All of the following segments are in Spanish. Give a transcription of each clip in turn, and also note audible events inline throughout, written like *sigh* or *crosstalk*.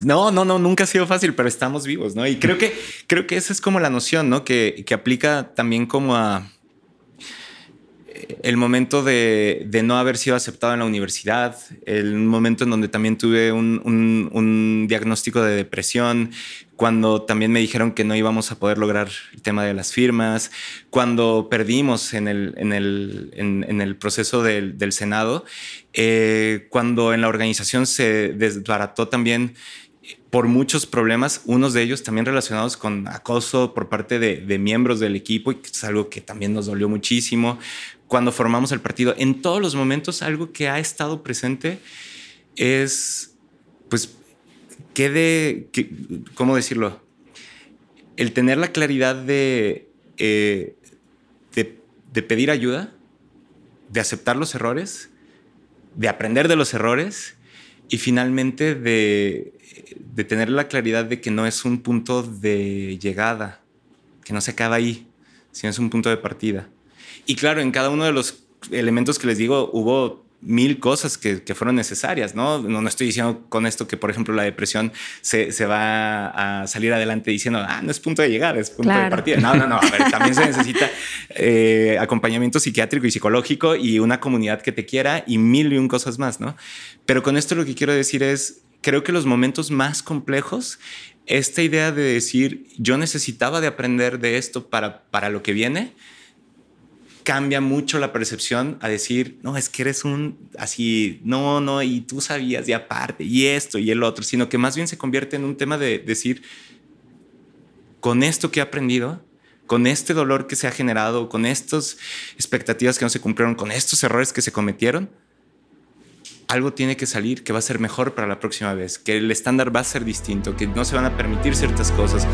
No, no, no, nunca ha sido fácil, pero estamos vivos, ¿no? Y creo que, creo que esa es como la noción, ¿no? Que, que aplica también como a el momento de, de, no haber sido aceptado en la universidad, el momento en donde también tuve un, un, diagnóstico de depresión, cuando también me dijeron que no íbamos a poder lograr el tema de las firmas, cuando perdimos en el, en el, en el proceso del, del Senado, eh, cuando en la organización se desbarató también por muchos problemas, unos de ellos también relacionados con acoso por parte de, miembros del equipo, y que es algo que también nos dolió muchísimo, cuando formamos el partido. En todos los momentos, algo que ha estado presente es, pues, que de, ¿cómo decirlo? El tener la claridad eh, de, de pedir ayuda, de aceptar los errores, de aprender de los errores y finalmente de, de, tener la claridad de que no es un punto de llegada, que no se acaba ahí, sino es un punto de partida. Y claro, en cada uno de los elementos que les digo hubo mil cosas que, que, fueron necesarias, ¿no? ¿no? ¿no? estoy diciendo con esto que, por ejemplo, la depresión se, se, va a salir adelante diciendo, ah, no es punto de llegar, es punto claro. de partida. No, no, no. A ver, también se necesita eh, acompañamiento psiquiátrico y psicológico y una comunidad que te quiera y mil y un cosas más, ¿no? Pero con esto lo que quiero decir es, creo que los momentos más complejos, esta idea de decir, yo necesitaba de aprender de esto para, para lo que viene, cambia mucho la percepción a decir, no, es que eres un así, no, no, y tú sabías y aparte, y esto y el otro, sino que más bien se convierte en un tema de decir, con esto que he aprendido, con este dolor que se ha generado, con estas expectativas que no se cumplieron, con estos errores que se cometieron, algo tiene que salir que va a ser mejor para la próxima vez, que el estándar va a ser distinto, que no se van a permitir ciertas cosas.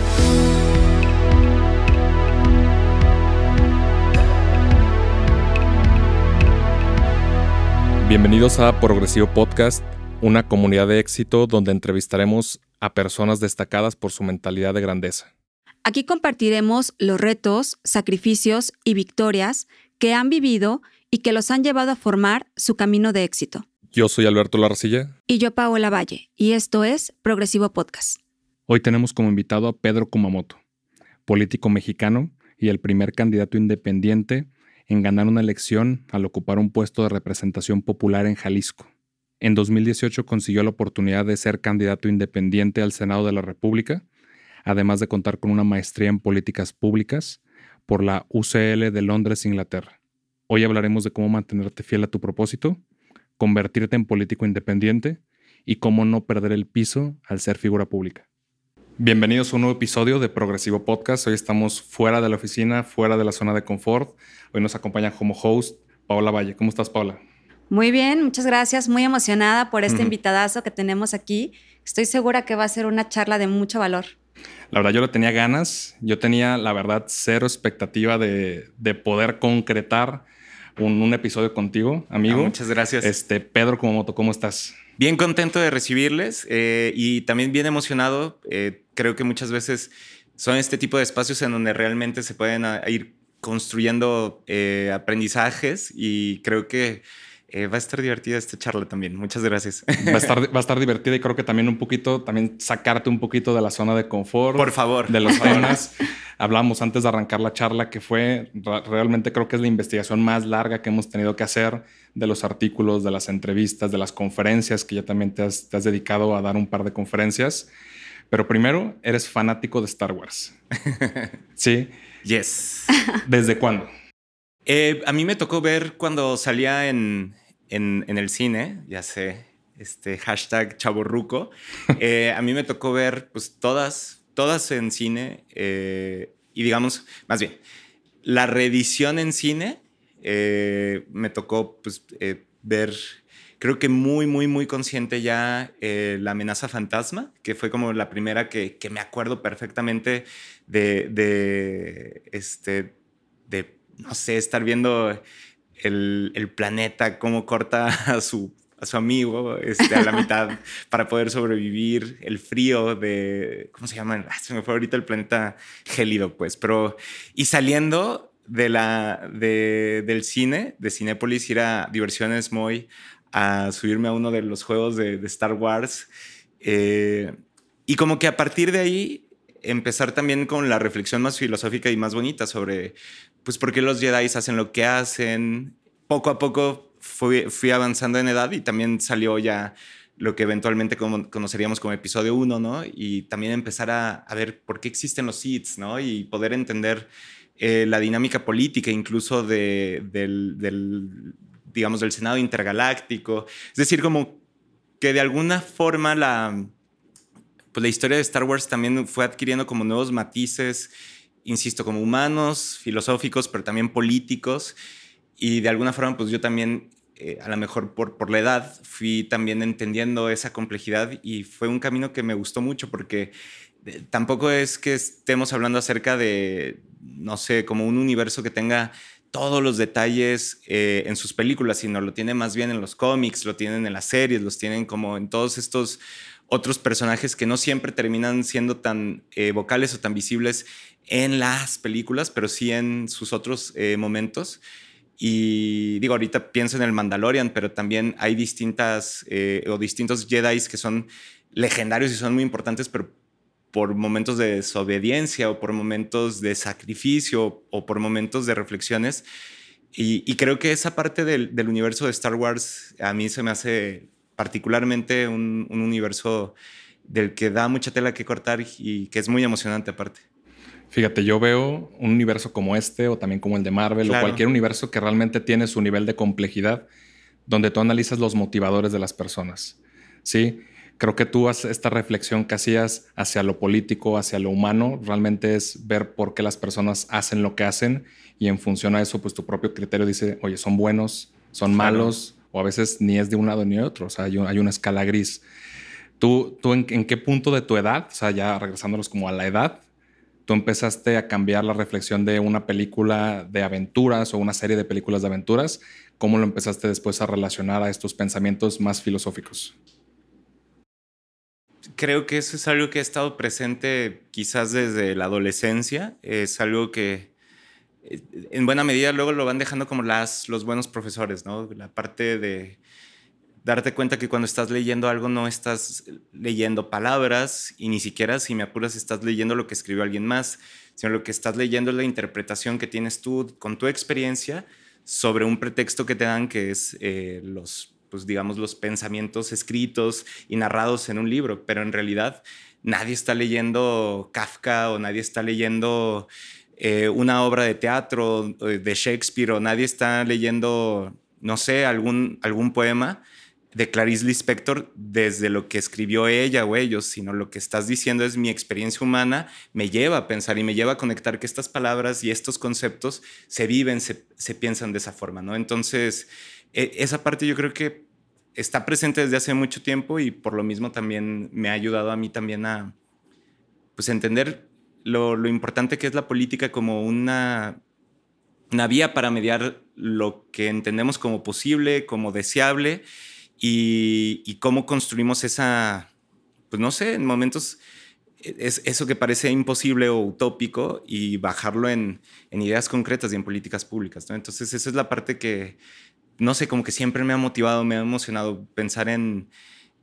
Bienvenidos a Progresivo Podcast, una comunidad de éxito donde entrevistaremos a personas destacadas por su mentalidad de grandeza. Aquí compartiremos los retos, sacrificios y victorias que han vivido y que los han llevado a formar su camino de éxito. Yo soy Alberto Larcilla. Y yo Paola Valle, y esto es Progresivo Podcast. Hoy tenemos como invitado a Pedro Kumamoto, político mexicano y el primer candidato independiente en ganar una elección al ocupar un puesto de representación popular en Jalisco. En 2018 consiguió la oportunidad de ser candidato independiente al Senado de la República, además de contar con una maestría en políticas públicas por la UCL de Londres, Inglaterra. Hoy hablaremos de cómo mantenerte fiel a tu propósito, convertirte en político independiente y cómo no perder el piso al ser figura pública. Bienvenidos a un nuevo episodio de Progresivo Podcast. Hoy estamos fuera de la oficina, fuera de la zona de confort. Hoy nos acompaña como host Paola Valle. ¿Cómo estás, Paola? Muy bien, muchas gracias. Muy emocionada por este uh -huh. invitadazo que tenemos aquí. Estoy segura que va a ser una charla de mucho valor. La verdad, yo lo tenía ganas. Yo tenía, la verdad, cero expectativa de, de poder concretar un, un, episodio contigo, amigo. Ah, muchas gracias. Este, Pedro Kumamoto, ¿cómo estás? Bien contento de recibirles eh, y también bien emocionado. Eh, creo que muchas veces son este tipo de espacios en donde realmente se pueden a, ir construyendo eh, aprendizajes y creo que eh, va a estar divertida esta charla también. Muchas gracias. Va a, estar, *laughs* va a estar divertida y creo que también un poquito, también sacarte un poquito de la zona de confort. Por favor. De los temas. Hablamos antes de arrancar la charla que fue, realmente creo que es la investigación más larga que hemos tenido que hacer de los artículos, de las entrevistas, de las conferencias, que ya también te has, te has dedicado a dar un par de conferencias. Pero primero, eres fanático de Star Wars. *laughs* ¿Sí? Yes. ¿Desde cuándo? Eh, a mí me tocó ver cuando salía en, en, en el cine, ya sé, este hashtag chaborruco. eh, a mí me tocó ver pues todas, todas en cine eh, y digamos, más bien, la reedición en cine eh, me tocó pues, eh, ver, creo que muy, muy, muy consciente ya eh, la amenaza fantasma, que fue como la primera que, que me acuerdo perfectamente de, de, este, de, no sé, estar viendo el, el planeta, cómo corta *laughs* a su a su amigo este, a la *laughs* mitad para poder sobrevivir, el frío de, ¿cómo se llama? Se me fue ahorita el planeta gélido, pues, pero, y saliendo de la, de, del cine, de Cinépolis, ir a Diversiones Moy a subirme a uno de los juegos de, de Star Wars. Eh, y como que a partir de ahí empezar también con la reflexión más filosófica y más bonita sobre, pues, por qué los Jedi hacen lo que hacen. Poco a poco fui, fui avanzando en edad y también salió ya lo que eventualmente conoceríamos como episodio 1, ¿no? Y también empezar a, a, ver por qué existen los Sith, ¿no? Y poder entender eh, la dinámica política incluso de, del, del, digamos, del Senado intergaláctico. Es decir, como que de alguna forma la, pues la historia de Star Wars también fue adquiriendo como nuevos matices, insisto, como humanos, filosóficos, pero también políticos. Y de alguna forma, pues yo también eh, a lo mejor por, por la edad, fui también entendiendo esa complejidad y fue un camino que me gustó mucho porque eh, tampoco es que estemos hablando acerca de, no sé, como un universo que tenga todos los detalles eh, en sus películas, sino lo tiene más bien en los cómics, lo tienen en las series, los tienen como en todos estos otros personajes que no siempre terminan siendo tan vocales o tan visibles en las películas, pero sí en sus otros momentos. Y digo, ahorita pienso en el Mandalorian, pero también hay distintas eh, o distintos Jedi que son legendarios y son muy importantes, pero por momentos de desobediencia o por momentos de sacrificio o por momentos de reflexiones. Y, creo que esa parte del, universo de Star Wars a mí se me hace particularmente un universo del que da mucha tela que cortar y que es muy emocionante aparte. Fíjate, yo veo un universo como este o también como el de Marvel o cualquier universo que realmente tiene su nivel de complejidad donde tú analizas los motivadores de las personas. Sí, creo que tú haces esta reflexión que hacías hacia lo político, hacia lo humano, realmente es ver por qué las personas hacen lo que hacen y en función a eso, pues tu propio criterio dice, oye, son buenos, son malos, o a veces ni es de un lado ni de otro, o sea, hay, una escala gris. ¿Tú, tú en, en, qué punto de tu edad, o sea, ya regresándolos como a la edad, tú empezaste a cambiar la reflexión de una película de aventuras o una serie de películas de aventuras, ¿cómo lo empezaste después a relacionar a estos pensamientos más filosóficos? Creo que eso es algo que ha estado presente quizás desde la adolescencia, es algo que en buena medida luego lo van dejando como las, los buenos profesores, ¿no? La parte de darte cuenta que cuando estás leyendo algo no estás leyendo palabras y ni siquiera si me apuras estás leyendo lo que escribió alguien más, sino lo que estás leyendo es la interpretación que tienes tú con tu experiencia sobre un pretexto que te dan que es eh, los, pues digamos, los pensamientos escritos y narrados en un libro, pero en realidad nadie está leyendo Kafka o nadie está leyendo eh, una obra de teatro eh, de Shakespeare o nadie está leyendo, no sé, algún, algún poema de Clarice Lispector desde lo que escribió ella o ellos, sino lo que estás diciendo es mi experiencia humana, me lleva a pensar y me lleva a conectar que estas palabras y estos conceptos se viven, se, piensan de esa forma, ¿no? Entonces, e, esa parte yo creo que está presente desde hace mucho tiempo y por lo mismo también me ha ayudado a mí también a, pues, entender lo, lo importante que es la política como una, una vía para mediar lo que entendemos como posible, como deseable, y, cómo construimos esa, pues no sé, en momentos es eso que parece imposible o utópico y bajarlo en, ideas concretas y en políticas públicas. Entonces, esa es la parte que, no sé, como que siempre me ha motivado, me ha emocionado pensar en,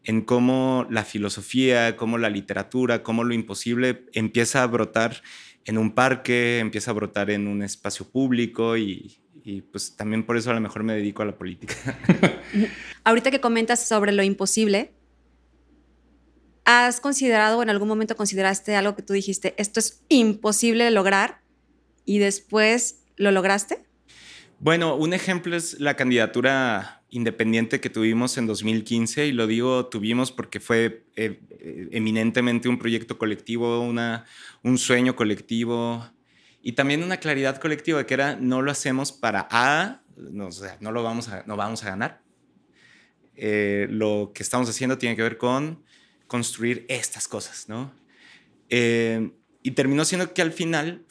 en cómo la filosofía, cómo la literatura, cómo lo imposible empieza a brotar en un parque, empieza a brotar en un espacio público y, y pues también por eso a lo mejor me dedico a la política. *laughs* Ahorita que comentas sobre lo imposible, ¿has considerado o en algún momento consideraste algo que tú dijiste, esto es imposible de lograr y después lo lograste? Bueno, un ejemplo es la candidatura independiente que tuvimos en 2015 y lo digo tuvimos porque fue eh, eh, eminentemente un proyecto colectivo, una, un sueño colectivo, y también una claridad colectiva que era no lo hacemos para A, no, lo vamos a, no vamos a ganar. Eh, lo que estamos haciendo tiene que ver con construir estas cosas, ¿no? Y terminó siendo que al final,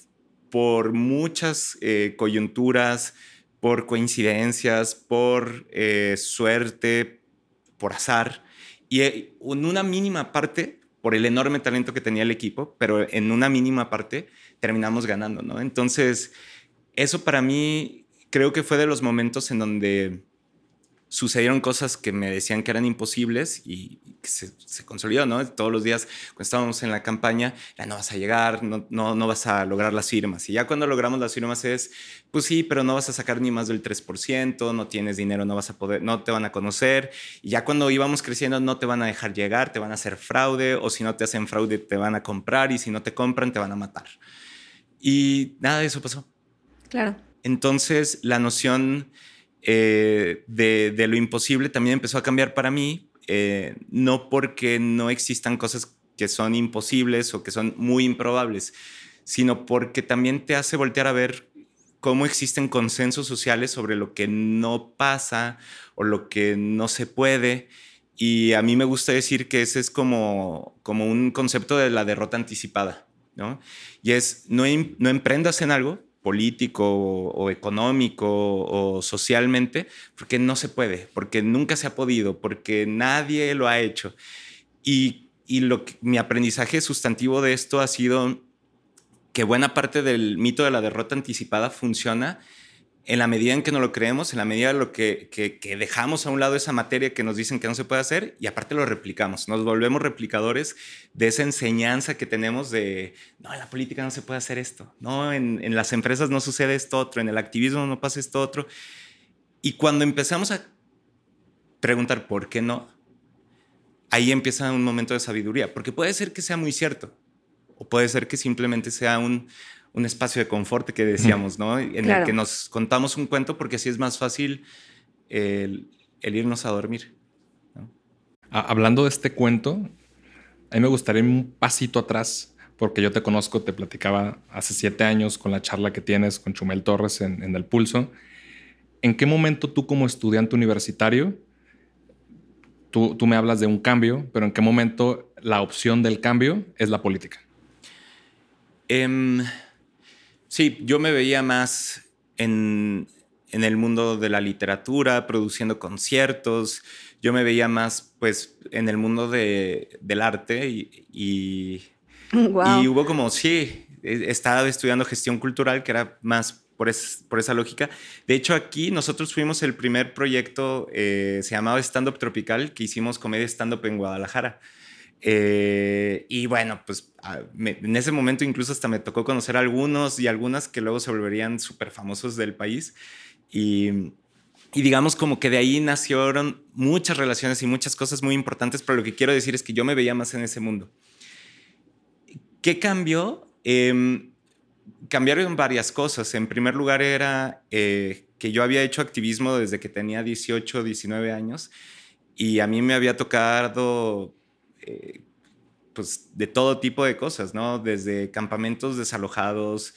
por muchas coyunturas, por coincidencias, por suerte, por azar, y en una mínima parte, por el enorme talento que tenía el equipo, pero en una mínima parte, terminamos ganando, ¿no? Entonces, eso para mí creo que fue de los momentos en donde sucedieron cosas que me decían que eran imposibles y se, consolidó, ¿no? Todos los días cuando estábamos en la campaña, ya no vas a llegar, no, no, no, vas a lograr las firmas. Y ya cuando logramos las firmas es, pues sí, pero no vas a sacar ni más del 3%, no tienes dinero, no vas a poder, no te van a conocer. Y ya cuando íbamos creciendo no te van a dejar llegar, te van a hacer fraude o si no te hacen fraude te van a comprar y si no te compran te van a matar. Y nada de eso pasó. Claro. Entonces la noción eh, de, lo imposible también empezó a cambiar para mí, eh, no porque no existan cosas que son imposibles o que son muy improbables, sino porque también te hace voltear a ver cómo existen consensos sociales sobre lo que no pasa o lo que no se puede. Y a mí me gusta decir que ese es como, como un concepto de la derrota anticipada, ¿no? Y es, no, no emprendas en algo político o, económico o socialmente, porque no se puede, porque nunca se ha podido, porque nadie lo ha hecho. Y, lo mi aprendizaje sustantivo de esto ha sido que buena parte del mito de la derrota anticipada funciona en la medida en que no lo creemos, en la medida en lo que, que, dejamos a un lado esa materia que nos dicen que no se puede hacer y aparte lo replicamos, nos volvemos replicadores de esa enseñanza que tenemos de, no, en la política no se puede hacer esto, no, en, en las empresas no sucede esto otro, en el activismo no pasa esto otro. Y cuando empezamos a preguntar por qué no, ahí empieza un momento de sabiduría, porque puede ser que sea muy cierto, o puede ser que simplemente sea un, un espacio de confort que decíamos, ¿no? En el que nos contamos un cuento porque así es más fácil el, irnos a dormir. Hablando de este cuento, a mí me gustaría un pasito atrás, porque yo te conozco, te platicaba hace siete años con la charla que tienes con Chumel Torres en, en El Pulso. ¿En qué momento tú como estudiante universitario, tú, tú me hablas de un cambio, pero en qué momento la opción del cambio es la política? Eh, Sí, yo me veía más en, el mundo de la literatura, produciendo conciertos. Yo me veía más, pues, en el mundo del arte y, y, hubo como, sí, estaba estudiando gestión cultural, que era más por, por esa lógica. De hecho, aquí nosotros fuimos el primer proyecto, eh, se llamaba Stand Up Tropical, que hicimos comedia stand-up en Guadalajara. Eh, y bueno, pues ah, en ese momento incluso hasta me tocó conocer algunos y algunas que luego se volverían súper famosos del país. Y, y, digamos como que de ahí nacieron muchas relaciones y muchas cosas muy importantes, pero lo que quiero decir es que yo me veía más en ese mundo. ¿Qué cambió? Eh, cambiaron varias cosas. En primer lugar era eh, que yo había hecho activismo desde que tenía 18, 19 años y a mí me había tocado eh, pues de todo tipo de cosas, ¿no? Desde campamentos desalojados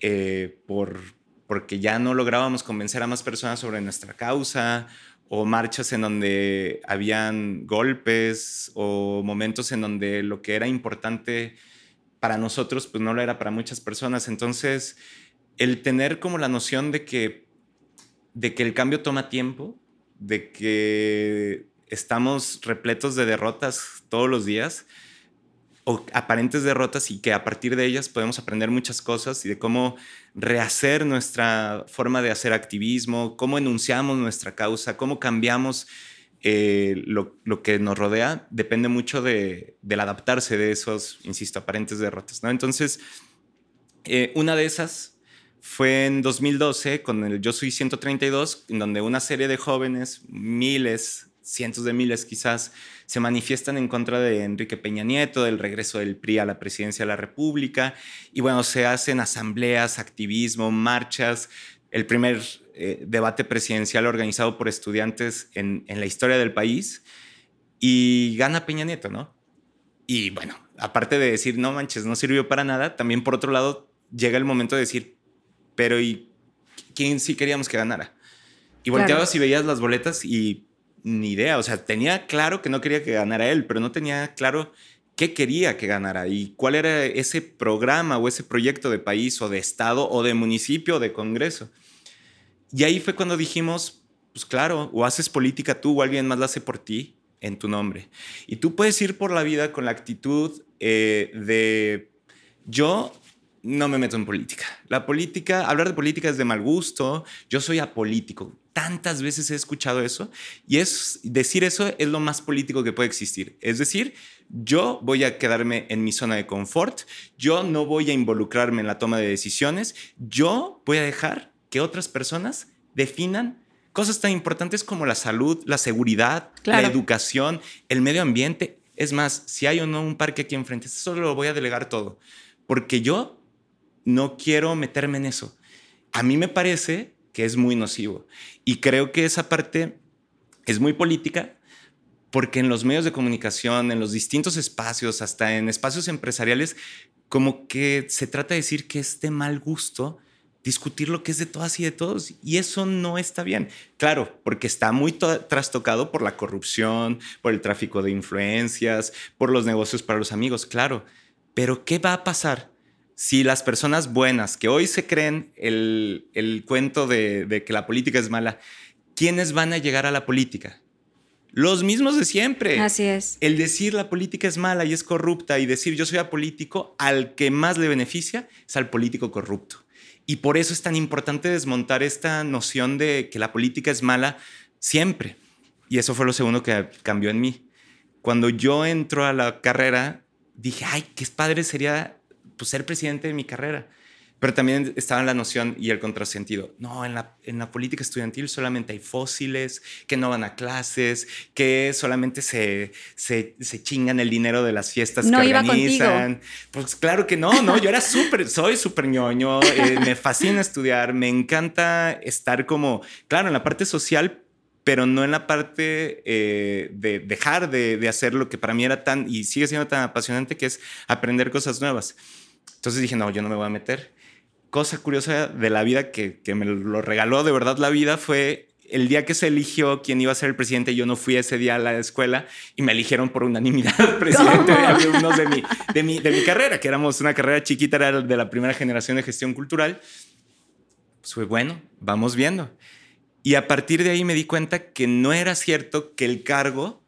eh, por, porque ya no lográbamos convencer a más personas sobre nuestra causa, o marchas en donde habían golpes, o momentos en donde lo que era importante para nosotros, pues no lo era para muchas personas. Entonces, el tener como la noción de que, de que el cambio toma tiempo, de que estamos repletos de derrotas todos los días o aparentes derrotas y que a partir de ellas podemos aprender muchas cosas y de cómo rehacer nuestra forma de hacer activismo, cómo enunciamos nuestra causa, cómo cambiamos eh, lo, que nos rodea, depende mucho de, del adaptarse de esos, insisto, aparentes derrotas. ¿no? Entonces, eh, una de esas fue en 2012 con el Yo Soy 132, en donde una serie de jóvenes, miles, cientos de miles quizás, se manifiestan en contra de Enrique Peña Nieto, del regreso del PRI a la presidencia de la República, y bueno, se hacen asambleas, activismo, marchas, el primer eh, debate presidencial organizado por estudiantes en, en la historia del país, y gana Peña Nieto, ¿no? Y bueno, aparte de decir, no manches, no sirvió para nada, también por otro lado llega el momento de decir, pero ¿y quién sí queríamos que ganara? Y volteabas y veías las boletas y ni idea. O sea, tenía claro que no quería que ganara él, pero no tenía claro qué quería que ganara y cuál era ese programa o ese proyecto de país o de estado o de municipio o de congreso. Y ahí fue cuando dijimos, pues claro, o haces política tú o alguien más la hace por ti en tu nombre. Y tú puedes ir por la vida con la actitud eh, de yo no me meto en política. La política, hablar de política es de mal gusto, yo soy apolítico. Tantas veces he escuchado eso y es decir eso es lo más político que puede existir. Es decir, yo voy a quedarme en mi zona de confort, yo no voy a involucrarme en la toma de decisiones, yo voy a dejar que otras personas definan cosas tan importantes como la salud, la seguridad, la educación, el medio ambiente. Es más, si hay o no un parque aquí enfrente, eso lo voy a delegar todo, porque yo no quiero meterme en eso. A mí me parece que es muy nocivo y creo que esa parte es muy política porque en los medios de comunicación, en los distintos espacios, hasta en espacios empresariales, como que se trata de decir que es de mal gusto discutir lo que es de todas y de todos. Y eso no está bien. Claro, porque está muy trastocado por la corrupción, por el tráfico de influencias, por los negocios para los amigos, claro. Pero ¿qué va a pasar si las personas buenas que hoy se creen el, cuento de, de que la política es mala, ¿quiénes van a llegar a la política? Los mismos de siempre. Así es. El decir la política es mala y es corrupta y decir yo soy apolítico, al que más le beneficia es al político corrupto. Y por eso es tan importante desmontar esta noción de que la política es mala siempre. Y eso fue lo segundo que cambió en mí. Cuando yo entro a la carrera, dije, ay, qué padre sería pues, ser presidente de mi carrera. Pero también estaba la noción y el contrasentido. No, en la, en la política estudiantil solamente hay fósiles, que no van a clases, que solamente se, se, se chingan el dinero de las fiestas no que iba organizan. Contigo. Pues claro que no, no, yo era súper, soy súper ñoño, eh, me fascina estudiar, me encanta estar como, claro, en la parte social, pero no en la parte eh, de dejar de, de hacer lo que para mí era tan y sigue siendo tan apasionante, que es aprender cosas nuevas. Entonces dije, no, yo no me voy a meter cosa curiosa de la vida que, que, me lo regaló de verdad la vida fue el día que se eligió quién iba a ser el presidente, yo no fui ese día a la escuela y me eligieron por unanimidad *laughs* presidente de alumnos de mi, de, mi, de mi carrera, que éramos una carrera chiquita, era de la primera generación de gestión cultural. Pues fue bueno, vamos viendo. Y a partir de ahí me di cuenta que no era cierto que el cargo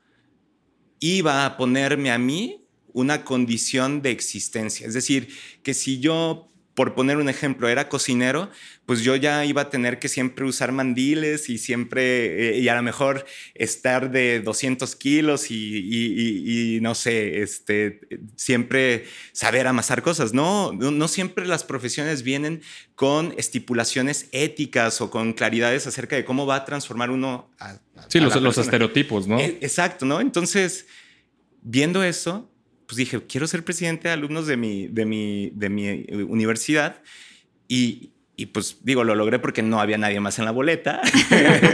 iba a ponerme a mí una condición de existencia. Es decir, que si yo por poner un ejemplo, era cocinero, pues yo ya iba a tener que siempre usar mandiles y siempre, eh, y a lo mejor estar de 200 kilos y, no sé, este, siempre saber amasar cosas. No, no siempre las profesiones vienen con estipulaciones éticas o con claridades acerca de cómo va a transformar uno a... sí, los, los estereotipos, ¿no? E, exacto, ¿no? Entonces, viendo eso, pues dije, quiero ser presidente de alumnos de mi, de mi, de mi eh, universidad. Y, y pues digo, lo logré porque no había nadie más en la boleta.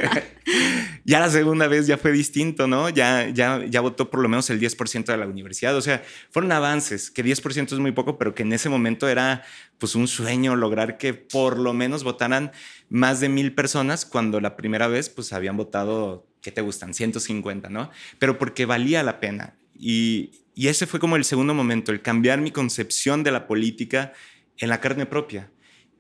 *laughs* ya la segunda vez ya fue distinto, ¿no? Ya, ya, ya votó por lo menos el 10% de la universidad. O sea, fueron avances, que 10% es muy poco, pero que en ese momento era pues un sueño lograr que por lo menos votaran más de mil personas cuando la primera vez pues habían votado, ¿qué te gustan? 150, ¿no? Pero porque valía la pena. Y, y ese fue como el segundo momento, el cambiar mi concepción de la política en la carne propia.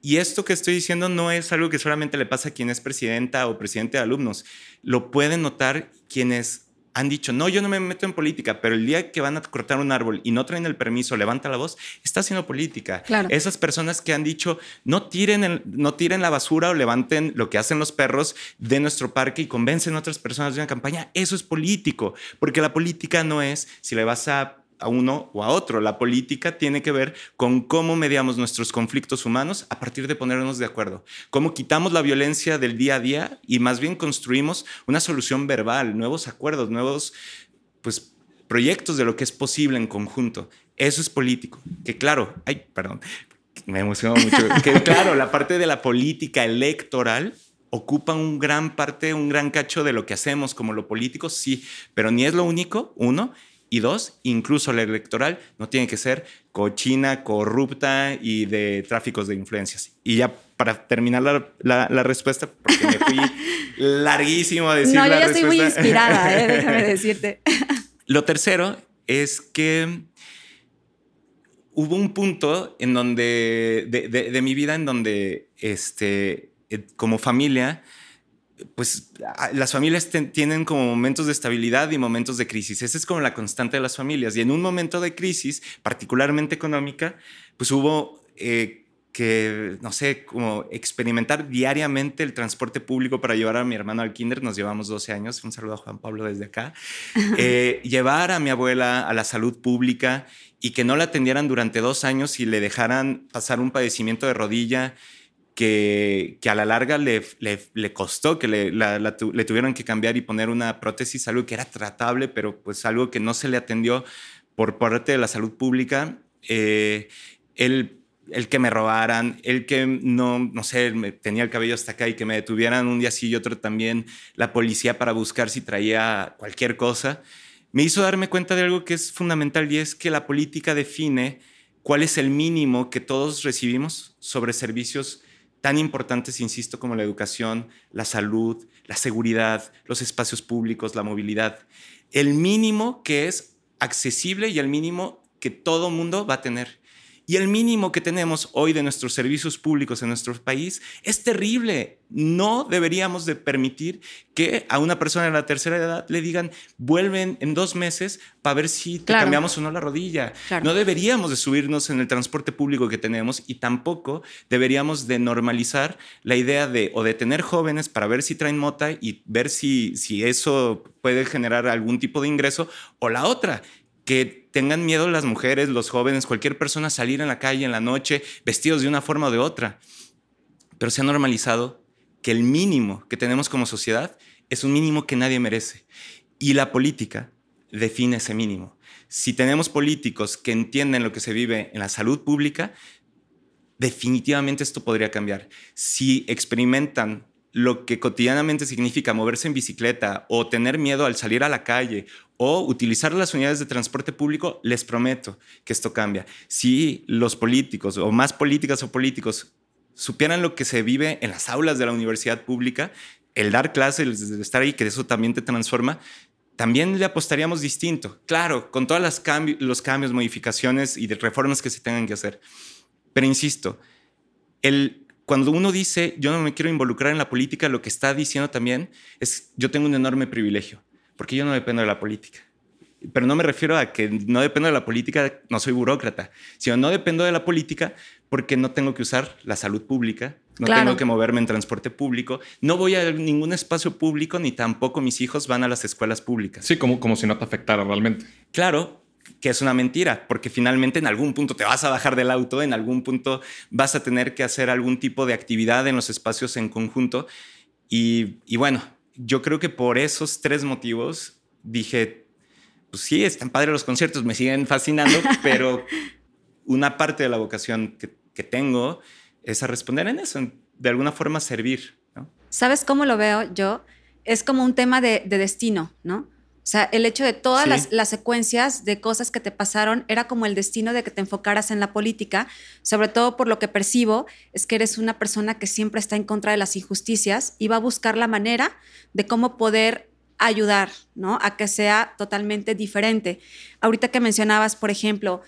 Y esto que estoy diciendo no es algo que solamente le pasa a quien es presidenta o presidente de alumnos. Lo pueden notar quienes han dicho, no, yo no me meto en política, pero el día que van a cortar un árbol y no traen el permiso, levanta la voz, está haciendo política. Claro. Esas personas que han dicho, no tiren, no tiren la basura o levanten lo que hacen los perros de nuestro parque y convencen a otras personas de una campaña, eso es político, porque la política no es si le vas a a uno o a otro. La política tiene que ver con cómo mediamos nuestros conflictos humanos a partir de ponernos de acuerdo, cómo quitamos la violencia del día a día y más bien construimos una solución verbal, nuevos acuerdos, nuevos pues, proyectos de lo que es posible en conjunto. Eso es político. Que claro, ay, perdón, me emocionó mucho. *laughs* que claro, la parte de la política electoral ocupa un gran parte, un gran cacho de lo que hacemos como lo político, sí, pero ni es lo único, uno, y dos, incluso la electoral no tiene que ser cochina, corrupta y de tráficos de influencias. Y ya para terminar la, la, respuesta, porque me fui *laughs* larguísimo a decir no, yo ya estoy muy inspirada, *laughs* ¿eh? déjame decirte. *laughs* Lo tercero es que hubo un punto en donde, de, de, de mi vida en donde, este, eh, como familia, pues las familias tienen como momentos de estabilidad y momentos de crisis. Esa es como la constante de las familias. Y en un momento de crisis, particularmente económica, pues hubo eh, que, no sé, como experimentar diariamente el transporte público para llevar a mi hermano al kinder, nos llevamos 12 años, un saludo a Juan Pablo desde acá, *laughs* eh, llevar a mi abuela a la salud pública y que no la atendieran durante dos años y le dejaran pasar un padecimiento de rodilla que, que a la larga le, le, costó, que le, le tuvieron que cambiar y poner una prótesis, algo que era tratable, pero pues algo que no se le atendió por parte de la salud pública. Eh, él el que me robaran, el que no, no sé, me, tenía el cabello hasta acá y que me detuvieran un día sí y otro también, la policía para buscar si traía cualquier cosa, me hizo darme cuenta de algo que es fundamental y es que la política define cuál es el mínimo que todos recibimos sobre servicios tan importantes, insisto, como la educación, la salud, la seguridad, los espacios públicos, la movilidad. El mínimo que es accesible y el mínimo que todo mundo va a tener. Y el mínimo que tenemos hoy de nuestros servicios públicos en nuestro país es terrible. No deberíamos de permitir que a una persona de la tercera edad le digan, vuelven en dos meses para ver si te cambiamos o no la rodilla. No deberíamos de subirnos en el transporte público que tenemos y tampoco deberíamos de normalizar la idea de o de tener jóvenes para ver si traen mota y ver si, si eso puede generar algún tipo de ingreso o la otra, que tengan miedo las mujeres, los jóvenes, cualquier persona a salir en la calle en la noche vestidos de una forma o de otra. Pero se ha normalizado que el mínimo que tenemos como sociedad es un mínimo que nadie merece. Y la política define ese mínimo. Si tenemos políticos que entienden lo que se vive en la salud pública, definitivamente esto podría cambiar. Si experimentan lo que cotidianamente significa moverse en bicicleta o tener miedo al salir a la calle o utilizar las unidades de transporte público, les prometo que esto cambia. Si los políticos o más políticas o políticos supieran lo que se vive en las aulas de la universidad pública, el dar clases, el estar ahí, que eso también te transforma, también le apostaríamos distinto. Claro, con todos los cambios, modificaciones y de reformas que se tengan que hacer. Pero insisto, el cuando uno dice yo no me quiero involucrar en la política, lo que está diciendo también es yo tengo un enorme privilegio, porque yo no dependo de la política. Pero no me refiero a que no dependo de la política, no soy burócrata, sino no dependo de la política porque no tengo que usar la salud pública, no tengo que moverme en transporte público, no voy a ningún espacio público ni tampoco mis hijos van a las escuelas públicas. Sí, como, como si no te afectara realmente. Claro, que es una mentira, porque finalmente en algún punto te vas a bajar del auto, en algún punto vas a tener que hacer algún tipo de actividad en los espacios en conjunto. Y, bueno, yo creo que por esos tres motivos dije, pues sí, están padres los conciertos, me siguen fascinando, *laughs* pero una parte de la vocación que, tengo es a responder en eso, de alguna forma servir. ¿Sabes cómo lo veo yo? Es como un tema de, de destino, ¿no? O sea, el hecho de todas las, secuencias de cosas que te pasaron era como el destino de que te enfocaras en la política, sobre todo por lo que percibo, es que eres una persona que siempre está en contra de las injusticias y va a buscar la manera de cómo poder ayudar, ¿no? A que sea totalmente diferente. Ahorita que mencionabas, por ejemplo,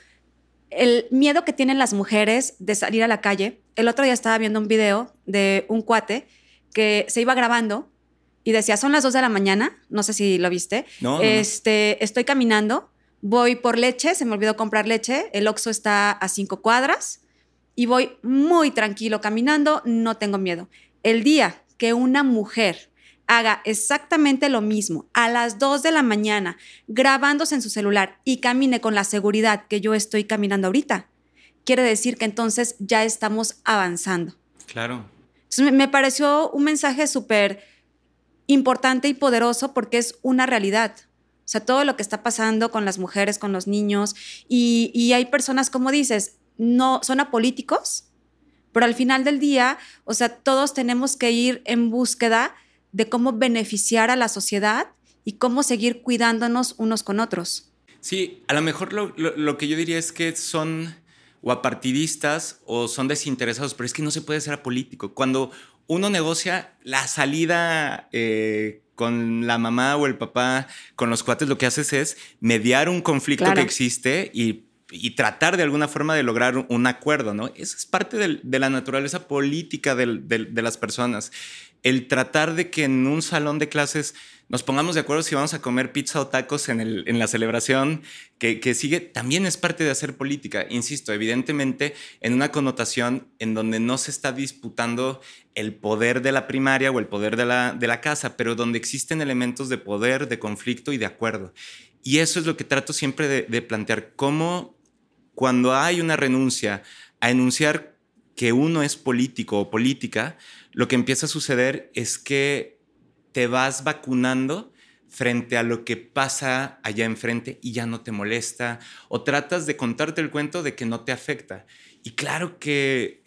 el miedo que tienen las mujeres de salir a la calle. El otro día estaba viendo un video de un cuate que se iba grabando y decía, son las 2 de la mañana, no sé si lo viste. No, este, Estoy caminando, voy por leche, se me olvidó comprar leche, el Oxxo está a cinco cuadras y voy muy tranquilo caminando, no tengo miedo. El día que una mujer haga exactamente lo mismo a las 2 de la mañana, grabándose en su celular y camine con la seguridad que yo estoy caminando ahorita, quiere decir que entonces ya estamos avanzando. Claro. Entonces me pareció un mensaje súper importante y poderoso porque es una realidad. O sea, todo lo que está pasando con las mujeres, con los niños, y, hay personas, como dices, no son apolíticos, pero al final del día, o sea, todos tenemos que ir en búsqueda de cómo beneficiar a la sociedad y cómo seguir cuidándonos unos con otros. Sí, a lo mejor lo, lo que yo diría es que son o apartidistas o son desinteresados, pero es que no se puede ser apolítico. Cuando uno negocia la salida eh, con la mamá o el papá, con los cuates, lo que haces es mediar un conflicto que existe y y tratar de alguna forma de lograr un acuerdo, ¿no? Eso es parte de la naturaleza política de las personas. El tratar de que en un salón de clases nos pongamos de acuerdo si vamos a comer pizza o tacos en, el, en la celebración que, que, sigue, también es parte de hacer política. Insisto, evidentemente en una connotación en donde no se está disputando el poder de la primaria o el poder de la, de la casa, pero donde existen elementos de poder, de conflicto y de acuerdo. Y eso es lo que trato siempre de, de plantear, cómo cuando hay una renuncia a enunciar que uno es político o política, lo que empieza a suceder es que te vas vacunando frente a lo que pasa allá enfrente y ya no te molesta o tratas de contarte el cuento de que no te afecta. Y claro que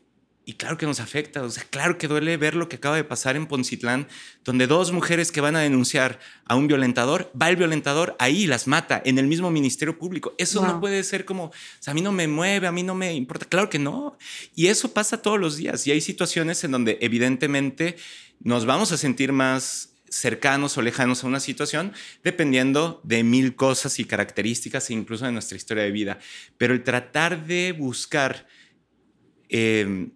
y claro que nos afecta, o sea, claro que duele ver lo que acaba de pasar en Poncitlán, donde dos mujeres que van a denunciar a un violentador, va el violentador ahí las mata en el mismo Ministerio Público. Eso no puede ser como, o sea, a mí no me mueve, a mí no me importa. Claro que no. Y eso pasa todos los días. Y hay situaciones en donde evidentemente nos vamos a sentir más cercanos o lejanos a una situación, dependiendo de mil cosas y características, e incluso de nuestra historia de vida. Pero el tratar de buscar em,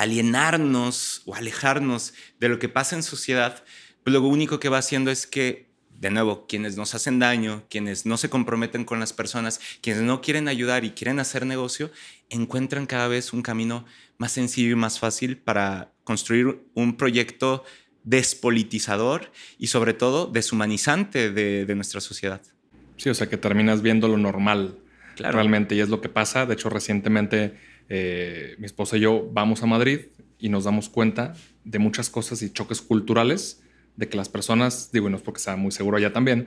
alienarnos o alejarnos de lo que pasa en sociedad, pues lo único que va haciendo es que, de nuevo, quienes nos hacen daño, quienes no se comprometen con las personas, quienes no quieren ayudar y quieren hacer negocio, encuentran cada vez un camino más sencillo y más fácil para construir un proyecto despolitizador y sobre todo deshumanizante de, nuestra sociedad. Sí, o sea que terminas viendo lo normal realmente y es lo que pasa. De hecho, recientemente eh, mi esposa y yo vamos a Madrid y nos damos cuenta de muchas cosas y choques culturales de que las personas, digo, no es porque sea muy seguro allá también,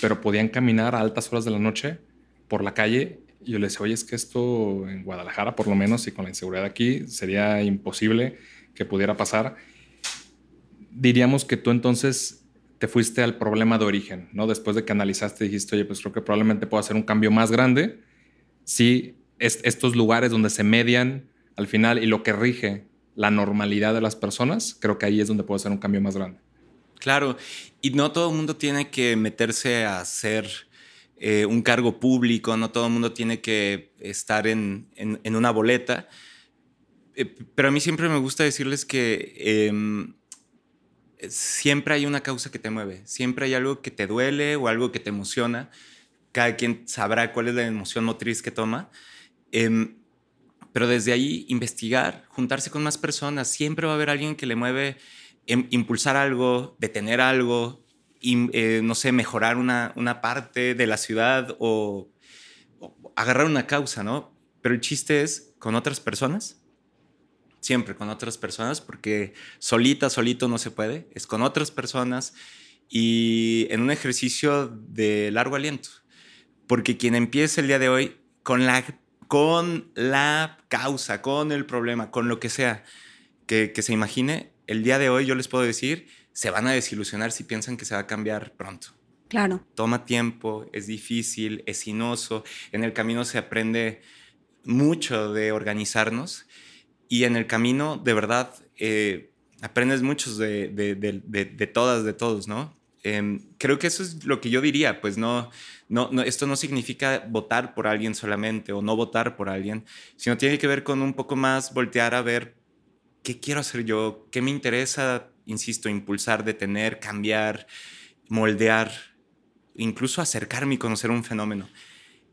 pero podían caminar a altas horas de la noche por la calle. Y yo le decía, oye, es que esto en Guadalajara, por lo menos, y con la inseguridad aquí, sería imposible que pudiera pasar diríamos que tú entonces te fuiste al problema de origen, ¿no? Después de que analizaste, dijiste, oye, pues creo que probablemente puedo hacer un cambio más grande si estos lugares donde se median al final y lo que rige la normalidad de las personas, creo que ahí es donde puedo hacer un cambio más grande. Claro, y no todo el mundo tiene que meterse a hacer eh, un cargo público, no todo el mundo tiene que estar en, una boleta, eh, pero a mí siempre me gusta decirles que em, siempre hay una causa que te mueve, siempre hay algo que te duele o algo que te emociona. Cada quien sabrá cuál es la emoción motriz que toma. Em, pero desde ahí investigar, juntarse con más personas, siempre va a haber alguien que le mueve em, impulsar algo, detener algo, eh, no sé, mejorar una, una, parte de la ciudad o, o agarrar una causa, ¿no? Pero el chiste es con otras personas siempre con otras personas, porque solita, solito no se puede, es con otras personas y en un ejercicio de largo aliento. Porque quien empieza el día de hoy con la, con la causa, con el problema, con lo que sea que, que se imagine, el día de hoy yo les puedo decir, se van a desilusionar si piensan que se va a cambiar pronto. Claro. Toma tiempo, es difícil, es sinuoso. En el camino se aprende mucho de organizarnos y en el camino, de verdad, eh, aprendes muchos de, de, todas, de todos, ¿no? Em, creo que eso es lo que yo diría, pues no, no, esto no significa votar por alguien solamente o no votar por alguien, sino tiene que ver con un poco más voltear a ver qué quiero hacer yo, qué me interesa, insisto, impulsar, detener, cambiar, moldear, incluso acercarme y conocer un fenómeno.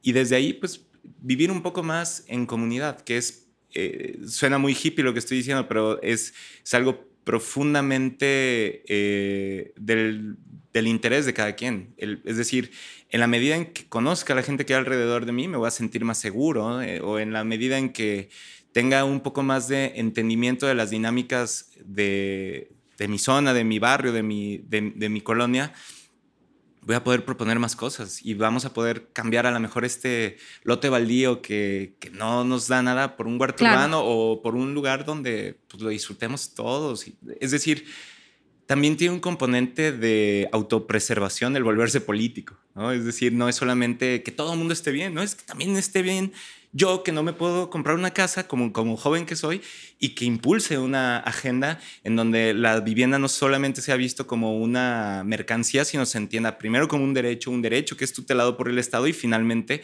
Y desde ahí, pues, vivir un poco más en comunidad, que es eh, suena muy hippie lo que estoy diciendo, pero es, es algo profundamente eh, del, del, interés de cada quien. es decir, en la medida en que conozca a la gente que hay alrededor de mí, me voy a sentir más seguro, eh, o en la medida en que tenga un poco más de entendimiento de las dinámicas de, de mi zona, de mi barrio, de mi, de, de mi colonia, voy a poder proponer más cosas y vamos a poder cambiar a lo mejor este lote baldío que, que no nos da nada por un huerto urbano o por un lugar donde pues, lo disfrutemos todos. Es decir, también tiene un componente de autopreservación el volverse político, ¿no? Es decir, no es solamente que todo el mundo esté bien, no es que también esté bien yo que no me puedo comprar una casa como, como joven que soy y que impulse una agenda en donde la vivienda no solamente sea visto como una mercancía, sino se entienda primero como un derecho, un derecho que es tutelado por el Estado y finalmente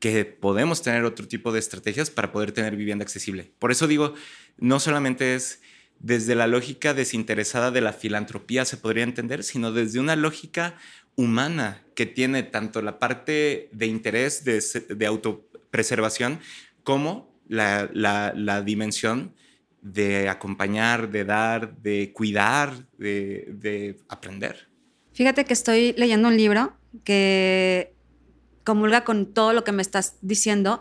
que podemos tener otro tipo de estrategias para poder tener vivienda accesible. Por eso digo, no solamente es desde la lógica desinteresada de la filantropía se podría entender, sino desde una lógica humana que tiene tanto la parte de interés de, de autopreservación como la, la, dimensión de acompañar, de dar, de cuidar, de, de aprender. Fíjate que estoy leyendo un libro que comulga con todo lo que me estás diciendo.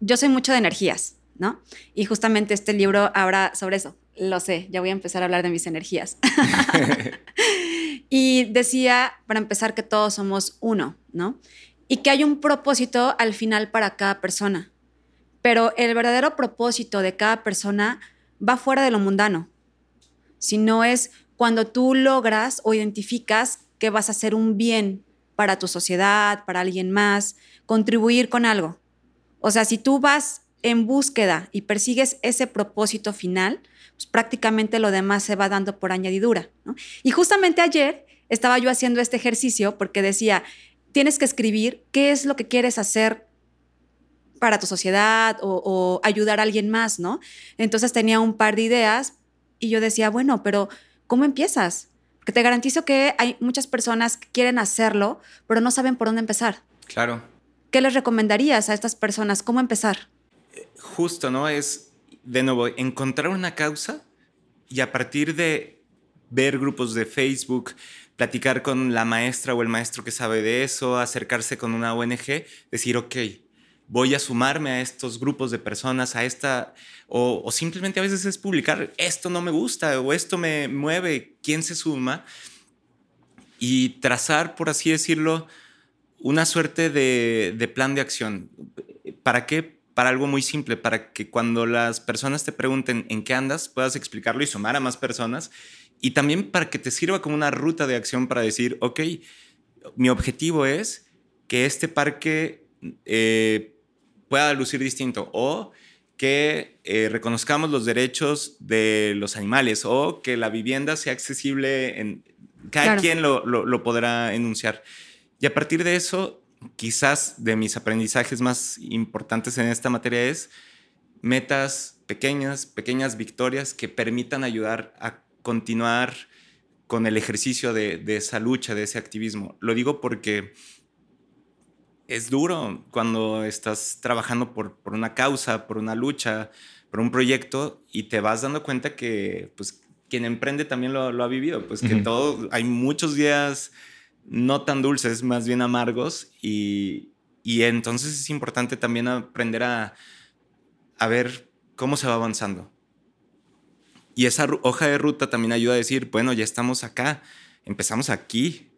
Yo soy mucho de energías, ¿no? Y justamente este libro habla sobre eso. Lo sé, ya voy a empezar a hablar de mis energías. *laughs* *laughs* y decía, para empezar, que todos somos uno, ¿no? Y que hay un propósito al final para cada persona. Pero el verdadero propósito de cada persona va fuera de lo mundano. Si no es cuando tú logras o identificas que vas a hacer un bien para tu sociedad, para alguien más, contribuir con algo. O sea, si tú vas en búsqueda y persigues ese propósito final, pues prácticamente lo demás se va dando por añadidura. Y justamente ayer estaba yo haciendo este ejercicio porque decía, tienes que escribir qué es lo que quieres hacer para tu sociedad o, o, ayudar a alguien más, ¿no? Entonces tenía un par de ideas y yo decía, bueno, pero ¿cómo empiezas? Que te garantizo que hay muchas personas que quieren hacerlo, pero no saben por dónde empezar. Claro. ¿Qué les recomendarías a estas personas? ¿Cómo empezar? Justo, ¿no? Es, de nuevo, encontrar una causa y a partir de ver grupos de Facebook, platicar con la maestra o el maestro que sabe de eso, acercarse con una ONG, decir, ok, voy a sumarme a estos grupos de personas, a esta, o, simplemente a veces es publicar, esto no me gusta o esto me mueve, ¿quién se suma? Y trazar, por así decirlo, una suerte de, de plan de acción. ¿Para qué? Para algo muy simple, para que cuando las personas te pregunten en qué andas, puedas explicarlo y sumar a más personas. Y también para que te sirva como una ruta de acción para decir, ok, mi objetivo es que este parque eh, pueda lucir distinto o que eh, reconozcamos los derechos de los animales o que la vivienda sea accesible en cada quien lo, lo, podrá enunciar. Y a partir de eso, quizás de mis aprendizajes más importantes en esta materia es metas pequeñas, pequeñas victorias que permitan ayudar a continuar con el ejercicio de, de esa lucha, de ese activismo. Lo digo porque es duro cuando estás trabajando por, por, una causa, por una lucha, por un proyecto y te vas dando cuenta que pues quien emprende también lo, lo ha vivido, pues que todo, hay muchos días no tan dulces, más bien amargos y, y entonces es importante también aprender a, a ver cómo se va avanzando. Y esa hoja de ruta también ayuda a decir, bueno, ya estamos acá, empezamos aquí,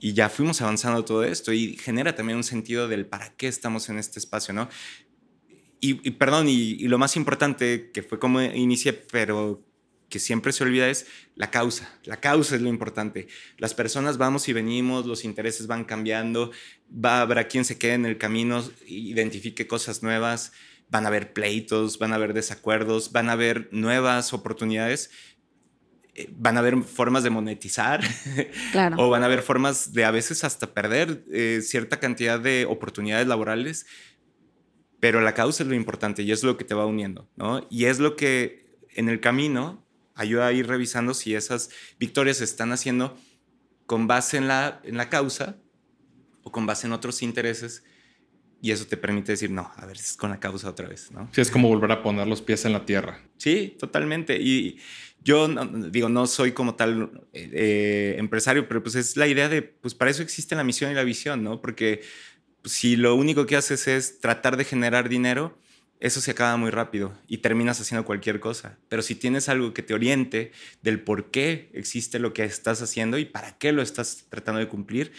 y ya fuimos avanzando todo esto y genera también un sentido del para qué estamos en este espacio, ¿no? Y, perdón, y, lo más importante, que fue como inicié, pero que siempre se olvida es la causa. La causa es lo importante. Las personas vamos y venimos, los intereses van cambiando, va a haber quien se quede en el camino, identifique cosas nuevas, van a haber pleitos, van a haber desacuerdos, van a haber nuevas oportunidades eh, van a haber formas de monetizar *laughs* o van a haber formas de a veces hasta perder eh, cierta cantidad de oportunidades laborales, pero la causa es lo importante y es lo que te va uniendo, ¿no? Y es lo que en el camino ayuda a ir revisando si esas victorias se están haciendo con base en la, en la causa o con base en otros intereses y eso te permite decir, no, a ver, es con la causa otra vez, ¿no? Sí, es como volver a poner los pies en la tierra. Sí, totalmente. Y yo digo, no soy como tal eh, empresario, pero pues es la idea de, pues para eso existe la misión y la visión, ¿no? Porque pues, si lo único que haces es tratar de generar dinero, eso se acaba muy rápido y terminas haciendo cualquier cosa. Pero si tienes algo que te oriente del por qué existe lo que estás haciendo y para qué lo estás tratando de cumplir,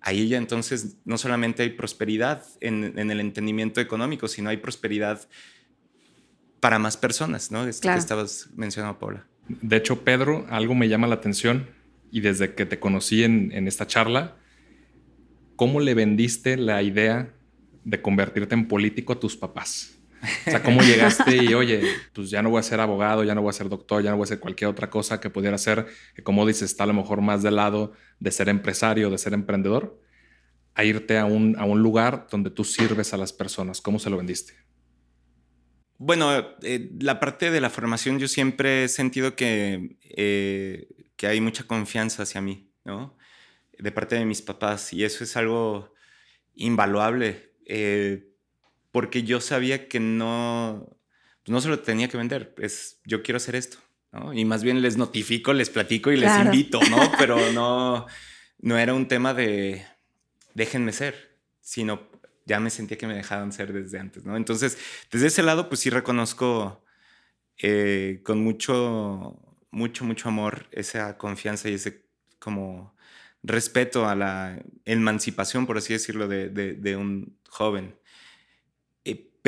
ahí ya entonces no solamente hay prosperidad en, el entendimiento económico, sino hay prosperidad para más personas, ¿no? Esto que estabas mencionando, Paula. De hecho, Pedro, algo me llama la atención y desde que te conocí en, en esta charla, ¿cómo le vendiste la idea de convertirte en político a tus papás? O sea, ¿cómo llegaste y, oye, pues ya no voy a ser abogado, ya no voy a ser doctor, ya no voy a hacer cualquier otra cosa que pudiera ser, que como dices, está a lo mejor más del lado de ser empresario, de ser emprendedor, a irte a un, a un lugar donde tú sirves a las personas? ¿Cómo se lo vendiste? Bueno, eh, la parte de la formación yo siempre he sentido que, eh, que hay mucha confianza hacia mí, ¿no? De parte de mis papás y eso es algo invaluable eh, porque yo sabía que no, no se lo tenía que vender, es yo quiero hacer esto, ¿no? Y más bien les notifico, les platico y les invito, ¿no? *laughs* Pero no, no era un tema de déjenme ser, sino ya me sentía que me dejaban ser desde antes, ¿no? Entonces, desde ese lado, pues sí reconozco eh, con mucho, mucho, mucho amor esa confianza y ese como respeto a la emancipación, por así decirlo, de, un joven.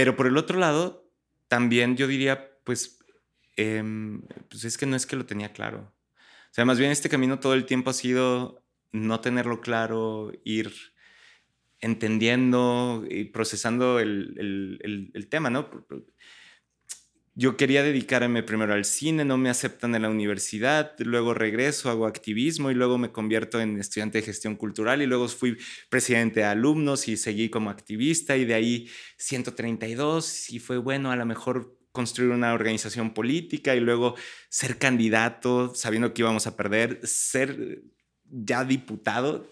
Eh, pero por el otro lado, también yo diría, pues, em, pues es que no es que lo tenía claro. O sea, más bien este camino todo el tiempo ha sido no tenerlo claro, ir entendiendo y procesando el, tema, ¿no? Yo quería dedicarme primero al cine, no me aceptan en la universidad, luego regreso, hago activismo y luego me convierto en estudiante de gestión cultural y luego fui presidente de alumnos y seguí como activista y de ahí 132 y fue bueno a lo mejor construir una organización política y luego ser candidato sabiendo que íbamos a perder, ser ya diputado.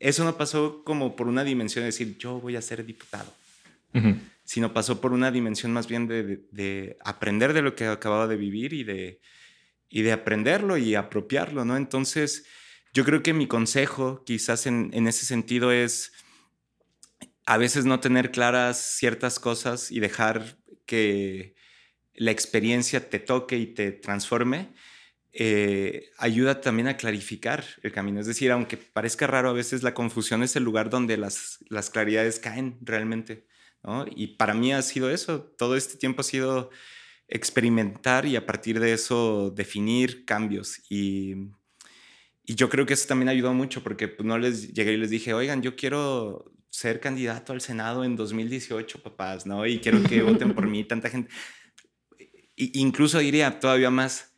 Eso no pasó como por una dimensión de decir, yo voy a ser diputado, sino pasó por una dimensión más bien de, aprender de lo que acababa de vivir y de, y de aprenderlo y apropiarlo, ¿no? Entonces, yo creo que mi consejo quizás en, en ese sentido es a veces no tener claras ciertas cosas y dejar que la experiencia te toque y te transforme eh, ayuda también a clarificar el camino. Es decir, aunque parezca raro, a veces la confusión es el lugar donde las, las claridades caen realmente. Y para mí ha sido eso. Todo este tiempo ha sido experimentar y a partir de eso definir cambios. Y, y yo creo que eso también ayudó mucho porque pues, no les llegué y les dije, oigan, yo quiero ser candidato al Senado en 2018, papás, ¿no? Y quiero que voten por mí, tanta gente. incluso diría todavía más,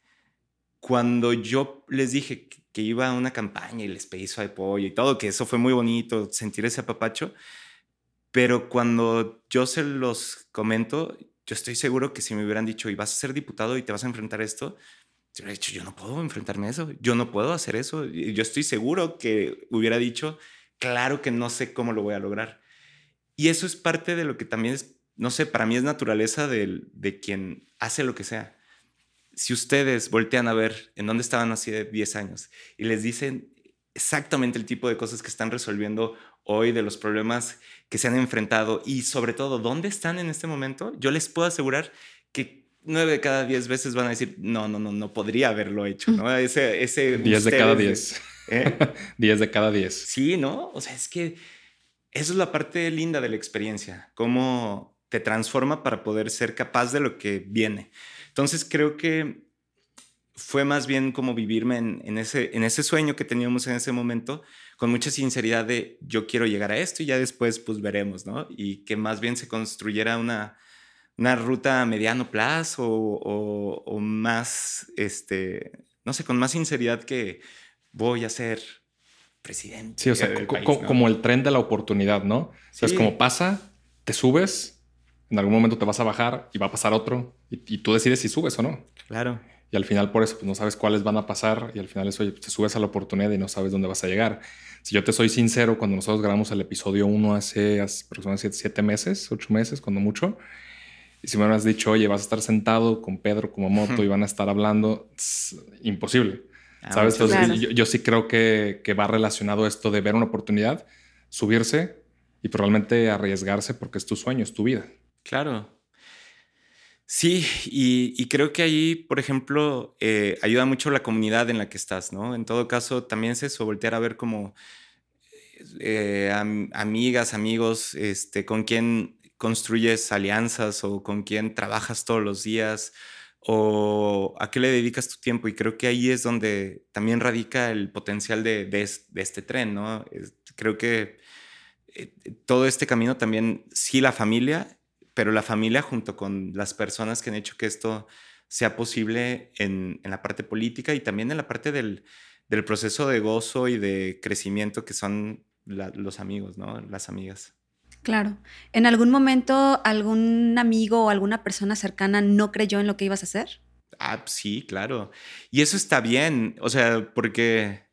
cuando yo les dije que iba a una campaña y les pedí su apoyo y todo, que eso fue muy bonito, sentir ese apapacho, pero cuando yo se los comento, yo estoy seguro que si me hubieran dicho, y vas a ser diputado y te vas a enfrentar a esto, yo hubiera dicho, yo no puedo enfrentarme a eso, yo no puedo hacer eso. Yo estoy seguro que hubiera dicho, claro que no sé cómo lo voy a lograr. Y eso es parte de lo que también es, no sé, para mí es naturaleza de, de quien hace lo que sea si ustedes voltean a ver en dónde estaban hace 10 años y les dicen exactamente el tipo de cosas que están resolviendo hoy, de los problemas que se han enfrentado y sobre todo dónde están en este momento, yo les puedo asegurar que nueve de cada diez veces van a decir, no, no, no, no podría haberlo hecho, ¿no? Ese, ese diez de cada diez. ¿eh? *laughs* diez de cada diez. Sí, ¿no? O sea, es que eso es la parte linda de la experiencia, cómo te transforma para poder ser capaz de lo que viene. Entonces creo que fue más bien como vivirme en, ese, en ese sueño que teníamos en ese momento, con mucha sinceridad de yo quiero llegar a esto y ya después pues veremos, ¿no? Y que más bien se construyera una, una ruta a mediano plazo o, más, este, no sé, con más sinceridad que voy a ser presidente. Sí, o sea, como el tren de la oportunidad, ¿no? O sea, es como pasa, te subes en algún momento te vas a bajar y va a pasar otro y, tú decides si subes o no. Claro. Y al final por eso pues no sabes cuáles van a pasar y al final eso te subes a la oportunidad y no sabes dónde vas a llegar. Si yo te soy sincero, cuando nosotros grabamos el episodio 1 hace, aproximadamente siete meses, ocho meses, cuando mucho, y si me hubieras dicho, oye, vas a estar sentado con Pedro como *laughs* moto y van a estar hablando, imposible. Ah, ¿Sabes? Entonces, yo, sí creo que, que va relacionado esto de ver una oportunidad, subirse y probablemente arriesgarse porque es tu sueño, es tu vida. Claro. Sí, y, creo que ahí, por ejemplo, eh, ayuda mucho la comunidad en la que estás, ¿no? En todo caso, también es eso, voltear a ver como eh, amigas, amigos, este, con quién construyes alianzas o con quién trabajas todos los días o a qué le dedicas tu tiempo. Y creo que ahí es donde también radica el potencial de, este tren, ¿no? creo que eh, todo este camino también, sí, la familia pero la familia junto con las personas que han hecho que esto sea posible en, la parte política y también en la parte del, proceso de gozo y de crecimiento que son los amigos, ¿no? Las amigas. Claro. ¿En algún momento algún amigo o alguna persona cercana no creyó en lo que ibas a hacer? Ah, sí, claro. Y eso está bien, o sea, porque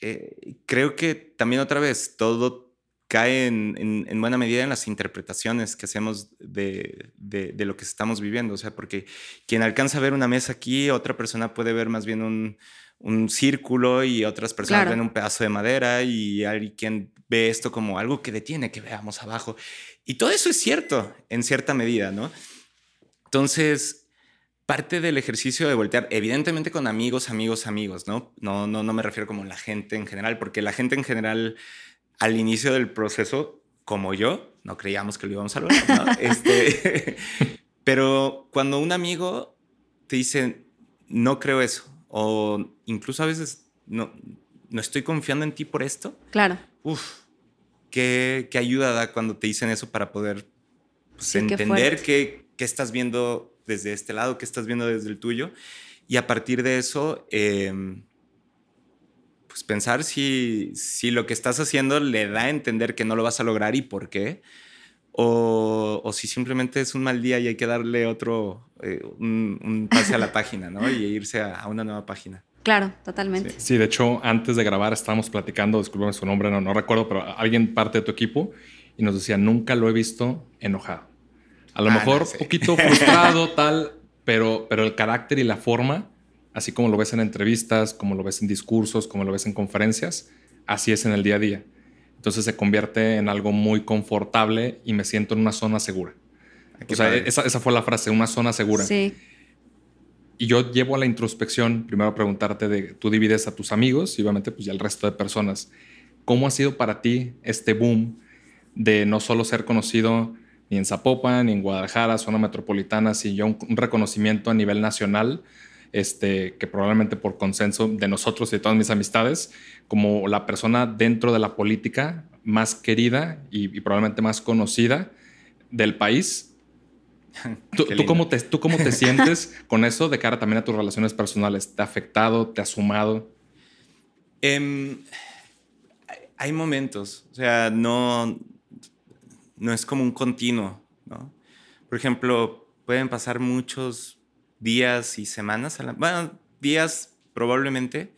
eh, creo que también otra vez todo cae en, buena medida en las interpretaciones que hacemos de, lo que estamos viviendo. O sea, porque quien alcanza a ver una mesa aquí, otra persona puede ver más bien un, círculo y otras personas ven un pedazo de madera y alguien ve esto como algo que detiene que veamos abajo. Y todo eso es cierto en cierta medida, ¿no? Entonces, parte del ejercicio de voltear, evidentemente con amigos, amigos, amigos, ¿no? No, no, no me refiero como la gente en general, porque la gente en general al inicio del proceso, como yo, no creíamos que lo íbamos a lograr, ¿no? *laughs* este, *laughs* pero cuando un amigo te dice, no creo eso, o incluso a veces no, no estoy confiando en ti por esto. Claro. Uf, qué, qué ayuda da cuando te dicen eso para poder pues, entender qué, qué estás viendo desde este lado, que estás viendo desde el tuyo. Y a partir de eso, em, pues pensar si, si lo que estás haciendo le da a entender que no lo vas a lograr y por qué. O, o si simplemente es un mal día y hay que darle otro, eh, un, pase a la página, ¿no? Y irse a, una nueva página. Claro, totalmente. Sí. de hecho, antes de grabar estábamos platicando, disculpen su nombre, no, no recuerdo, pero alguien parte de tu equipo y nos decía, nunca lo he visto enojado. A lo ah, mejor un poquito *laughs* frustrado, tal, pero, pero el carácter y la forma, así como lo ves en entrevistas, como lo ves en discursos, como lo ves en conferencias, así es en el día a día. Entonces se convierte en algo muy confortable y me siento en una zona segura. o sea, esa, esa, fue la frase, una zona segura. Sí. Y yo llevo a la introspección, primero a preguntarte de, tú divides a tus amigos y obviamente pues ya el resto de personas. ¿Cómo ha sido para ti este boom de no solo ser conocido ni en Zapopan, ni en Guadalajara, zona metropolitana, sino un, un reconocimiento a nivel nacional, este, que probablemente por consenso de nosotros y de todas mis amistades, como la persona dentro de la política más querida y, probablemente más conocida del país. *laughs* ¿Tú, cómo te, ¿Tú cómo te *laughs* sientes con eso de cara también a tus relaciones personales? ¿Te ha afectado? ¿Te ha sumado? Em, hay momentos, o sea, no, no es como un continuo, ¿no? Por ejemplo, pueden pasar muchos días y semanas, bueno, días probablemente,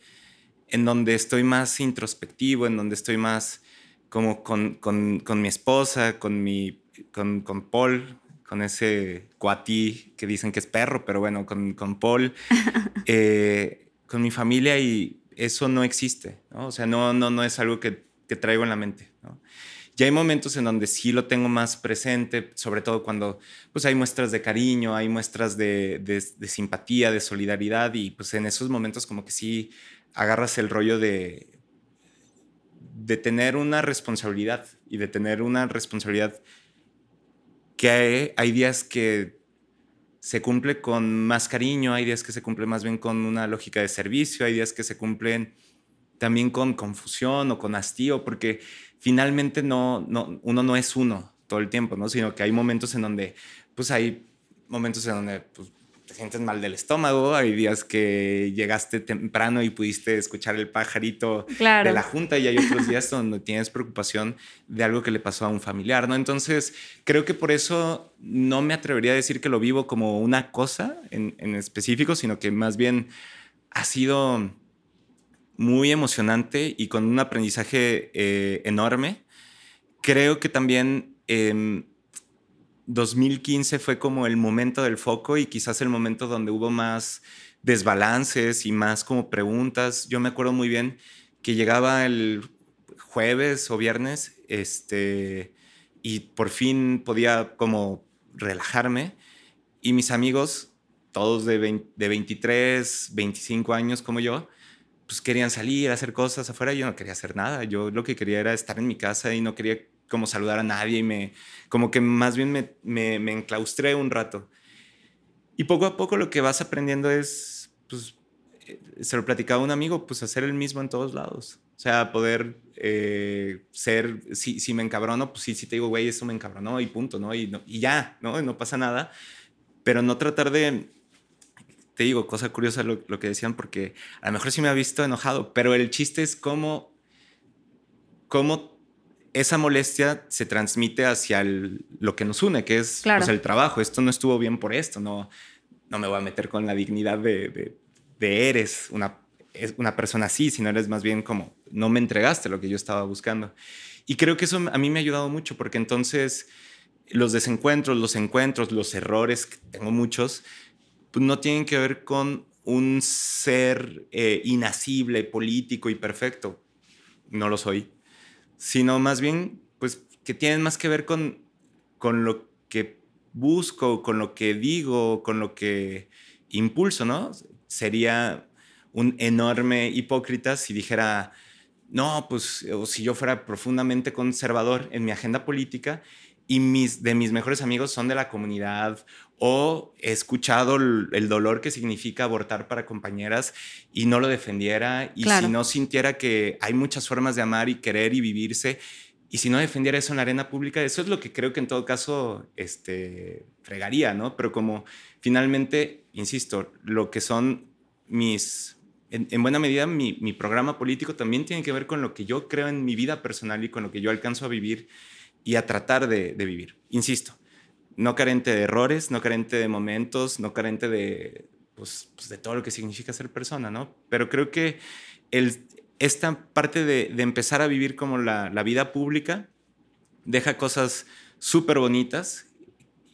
en donde estoy más introspectivo, en donde estoy más como con, mi esposa, con, mi, con, Paul, con ese cuatí que dicen que es perro, pero bueno, con, Paul, *laughs* eh, con mi familia y eso no existe, ¿no? O sea, no, no, no es algo que, que traigo en la mente, ¿no? Ya hay momentos en donde sí lo tengo más presente, sobre todo cuando pues hay muestras de cariño, hay muestras de, de, simpatía, de solidaridad y pues en esos momentos como que sí agarras el rollo de, de tener una responsabilidad y de tener una responsabilidad que hay, hay, días que se cumple con más cariño, hay días que se cumple más bien con una lógica de servicio, hay días que se cumplen también con confusión o con hastío, porque finalmente no, no, uno no es uno todo el tiempo, ¿no? Sino que hay momentos en donde, pues hay momentos en donde pues, te sientes mal del estómago, hay días que llegaste temprano y pudiste escuchar el pajarito de la junta y hay otros días donde tienes preocupación de algo que le pasó a un familiar, ¿no? Entonces, creo que por eso no me atrevería a decir que lo vivo como una cosa en, en específico, sino que más bien ha sido muy emocionante y con un aprendizaje eh, enorme. Creo que también 2015 fue como el momento del foco y quizás el momento donde hubo más desbalances y más como preguntas. Yo me acuerdo muy bien que llegaba el jueves o viernes este, y por fin podía como relajarme y mis amigos, todos de, de 23, 25 años como yo, pues querían salir, hacer cosas afuera. Yo no quería hacer nada. Yo lo que quería era estar en mi casa y no quería como saludar a nadie y me, como que más bien me, me, me enclaustré un rato. Y poco a poco lo que vas aprendiendo es, pues, eh, se lo platicaba un amigo, pues hacer el mismo en todos lados. O sea, poder eh, ser, si, si me encabrono, pues sí, si te digo, güey, eso me encabronó y punto, ¿no? Y, no, y ya, ¿no? Y no pasa nada. Pero no tratar de, te digo, cosa curiosa lo, que decían, porque a lo mejor sí me ha visto enojado, pero el chiste es cómo cómo esa molestia se transmite hacia lo que nos une, que es pues, el trabajo. Esto no estuvo bien por esto, no, no me voy a meter con la dignidad de, de, eres una, una persona así, sino eres más bien como, no me entregaste lo que yo estaba buscando. Y creo que eso a mí me ha ayudado mucho, porque entonces los desencuentros, los encuentros, los errores, tengo muchos, pues no tienen que ver con un ser eh, político y perfecto. No lo soy sino más bien, pues, que tienen más que ver con, con lo que busco, con lo que digo, con lo que impulso, ¿no? Sería un enorme hipócrita si dijera, no, pues, o si yo fuera profundamente conservador en mi agenda política y mis, de mis mejores amigos son de la comunidad o he escuchado el, dolor que significa abortar para compañeras y no lo defendiera y si no sintiera que hay muchas formas de amar y querer y vivirse y si no defendiera eso en la arena pública, eso es lo que creo que en todo caso este, fregaría, ¿no? Pero como finalmente, insisto, lo que son mis, en, buena medida mi, programa político también tiene que ver con lo que yo creo en mi vida personal y con lo que yo alcanzo a vivir y a tratar de vivir. Insisto, no carente de errores, no carente de momentos, no carente de, pues, pues, de todo lo que significa ser persona, ¿no? Pero creo que el, esta parte de, empezar a vivir como la, vida pública deja cosas súper bonitas.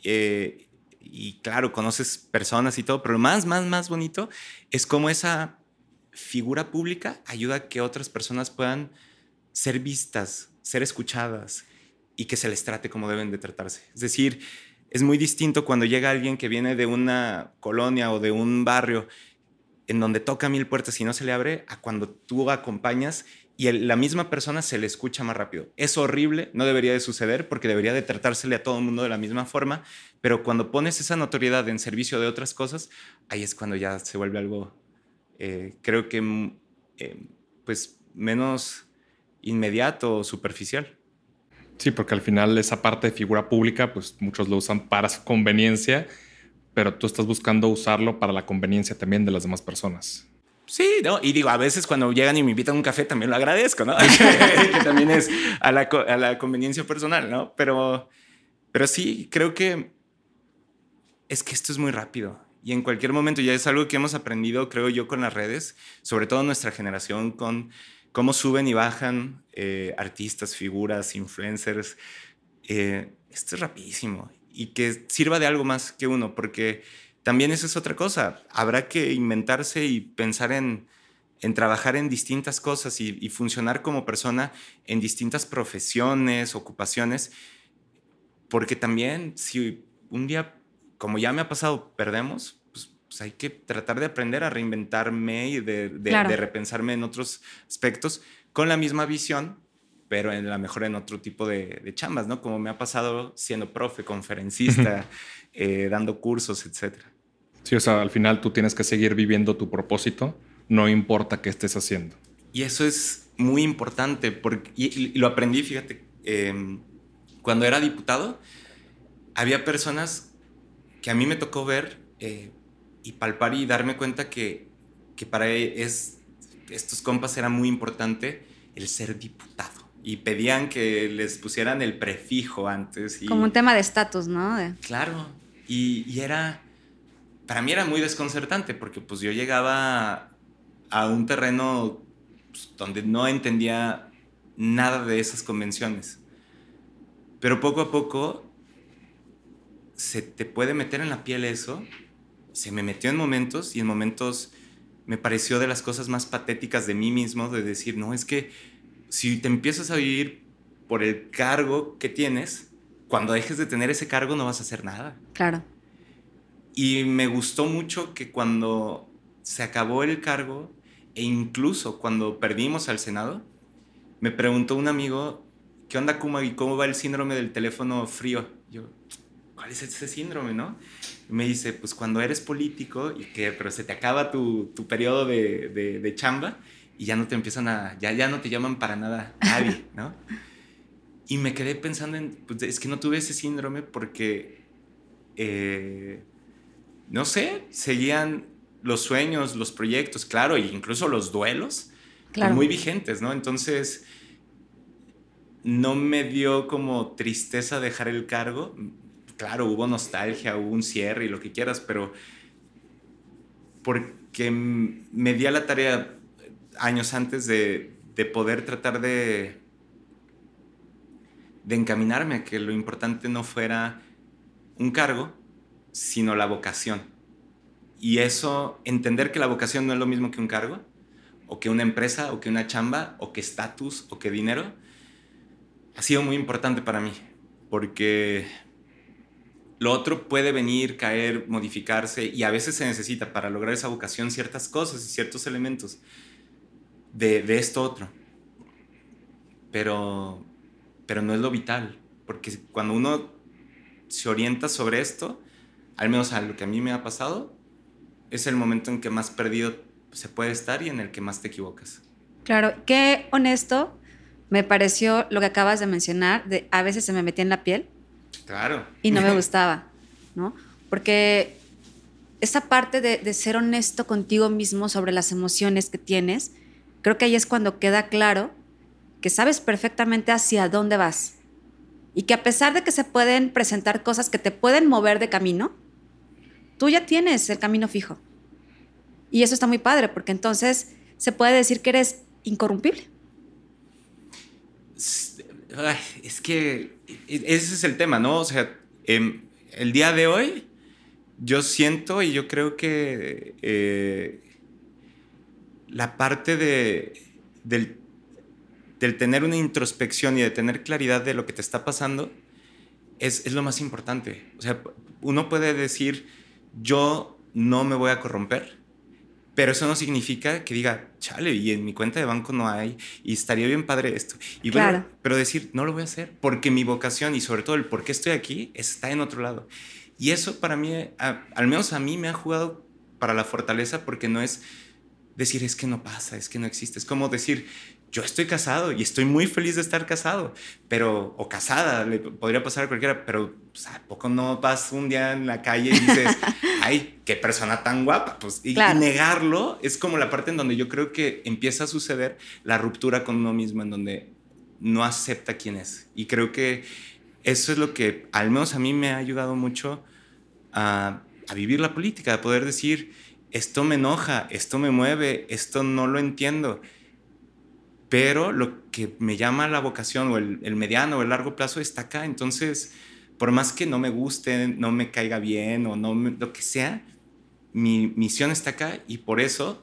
Eh, y claro, conoces personas y todo, pero lo más, más, más bonito es cómo esa figura pública ayuda a que otras personas puedan ser vistas, ser escuchadas y que se les trate como deben de tratarse. Es decir, es muy distinto cuando llega alguien que viene de una colonia o de un barrio en donde toca mil puertas y no se le abre, a cuando tú acompañas y la misma persona se le escucha más rápido. Es horrible, no debería de suceder porque debería de tratársele a todo el mundo de la misma forma, pero cuando pones esa notoriedad en servicio de otras cosas, ahí es cuando ya se vuelve algo, eh, creo que, mm, eh, pues, menos inmediato o superficial. Sí, porque al final esa parte de figura pública, pues muchos lo usan para su conveniencia, pero tú estás buscando usarlo para la conveniencia también de las demás personas. Sí, ¿no? Y digo, a veces cuando llegan y me invitan a un café también lo agradezco, ¿no? *laughs* *laughs* que también es a la, a la, conveniencia personal, ¿no? Pero, pero sí, creo que es que esto es muy rápido. Y en cualquier momento ya es algo que hemos aprendido, creo yo, con las redes, sobre todo nuestra generación, con cómo suben y bajan eh, artistas, figuras, influencers. Eh, esto es rapidísimo y que sirva de algo más que uno, porque también eso es otra cosa. Habrá que inventarse y pensar en, en trabajar en distintas cosas y, y, funcionar como persona en distintas profesiones, ocupaciones, porque también si un día, como ya me ha pasado, perdemos, pues hay que tratar de aprender a reinventarme y de, de, repensarme en otros aspectos con la misma visión, pero en la mejor en otro tipo de, de chambas, ¿no? Como me ha pasado siendo profe, conferencista, eh, dando cursos, etc. Sí, o sea, al final tú tienes que seguir viviendo tu propósito, no importa qué estés haciendo. Y eso es muy importante, porque, y, lo aprendí, fíjate, em, cuando era diputado, había personas que a mí me tocó ver eh, y palpar y darme cuenta que, que para e, es, estos compas era muy importante el ser diputado. Y pedían que les pusieran el prefijo antes. Y, Como un tema de estatus, ¿no? Claro. Y, y, era, para mí era muy desconcertante porque pues yo llegaba a un terreno pues, donde no entendía nada de esas convenciones. Pero poco a poco se te puede meter en la piel eso se me metió en momentos y en momentos me pareció de las cosas más patéticas de mí mismo, de decir, no, es que si te empiezas a vivir por el cargo que tienes, cuando dejes de tener ese cargo no vas a hacer nada. Claro. Y me gustó mucho que cuando se acabó el cargo e incluso cuando perdimos al Senado, me preguntó un amigo, ¿qué onda Kuma y cómo va el síndrome del teléfono frío? Yo, ¿cuál es ese síndrome, no? Me dice, pues cuando eres político y que, pero se te acaba tu, tu periodo de, de, chamba y ya no te empiezan a, ya, ya no te llaman para nada nadie, *laughs* ¿no? Y me quedé pensando en, pues es que no tuve ese síndrome porque, eh, no sé, seguían los sueños, los proyectos, claro, e incluso los duelos, muy vigentes, ¿no? Entonces, no me dio como tristeza dejar el cargo. Claro, hubo nostalgia, hubo un cierre y lo que quieras, pero porque me di a la tarea años antes de, de poder tratar de, de encaminarme a que lo importante no fuera un cargo, sino la vocación. Y eso, entender que la vocación no es lo mismo que un cargo, o que una empresa, o que una chamba, o que estatus, o que dinero, ha sido muy importante para mí, porque lo otro puede venir, caer, modificarse, y a veces se necesita para lograr esa vocación ciertas cosas y ciertos elementos de, de esto otro. Pero, pero no es lo vital, porque cuando uno se orienta sobre esto, al menos a lo que a mí me ha pasado, es el momento en que más perdido se puede estar y en el que más te equivocas. Claro, qué honesto me pareció lo que acabas de mencionar, de a veces se me metía en la piel. Claro. Y no me *laughs* gustaba, ¿no? Porque esa parte de, de, ser honesto contigo mismo sobre las emociones que tienes, creo que ahí es cuando queda claro que sabes perfectamente hacia dónde vas. Y que a pesar de que se pueden presentar cosas que te pueden mover de camino, tú ya tienes el camino fijo. Y eso está muy padre, porque entonces se puede decir que eres incorrumpible. es que ese es el tema, ¿no? O sea, eh, el día de hoy yo siento y yo creo que eh, la parte de, del, tener una introspección y de tener claridad de lo que te está pasando es, es lo más importante. O sea, uno puede decir, yo no me voy a corromper, pero eso no significa que diga, chale, y en mi cuenta de banco no hay, y estaría bien padre esto. Y claro. pero decir, no lo voy a hacer, porque mi vocación y sobre todo el por qué estoy aquí está en otro lado. Y eso para mí, a, al menos a mí me ha jugado para la fortaleza, porque no es decir, es que no pasa, es que no existe. Es como decir, yo estoy casado y estoy muy feliz de estar casado, pero, o casada, le podría pasar a cualquiera, pero pues, ¿a poco no vas un día en la calle y dices, *laughs* ay, qué persona tan guapa? Pues, y, claro. y, negarlo es como la parte en donde yo creo que empieza a suceder la ruptura con uno mismo, en donde no acepta quién es. Y creo que eso es lo que, al menos a mí, me ha ayudado mucho a, a vivir la política, a poder decir, esto me enoja, esto me mueve, esto no lo entiendo pero lo que me llama la vocación o el, el, mediano o el largo plazo está acá. Entonces, por más que no me guste, no me caiga bien o no me, lo que sea, mi misión está acá y por eso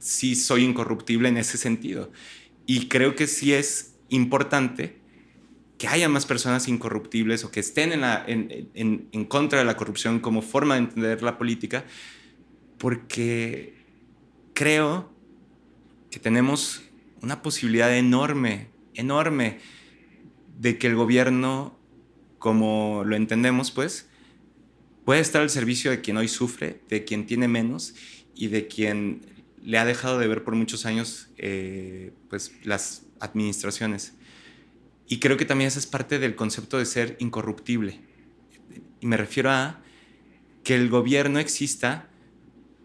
sí soy incorruptible en ese sentido. Y creo que sí es importante que haya más personas incorruptibles o que estén en, la, en, en, en contra de la corrupción como forma de entender la política, porque creo que tenemos una posibilidad enorme, enorme de que el gobierno, como lo entendemos, pues, puede estar al servicio de quien hoy sufre, de quien tiene menos y de quien le ha dejado de ver por muchos años eh, pues, las administraciones. Y creo que también esa es parte del concepto de ser incorruptible. Y me refiero a que el gobierno exista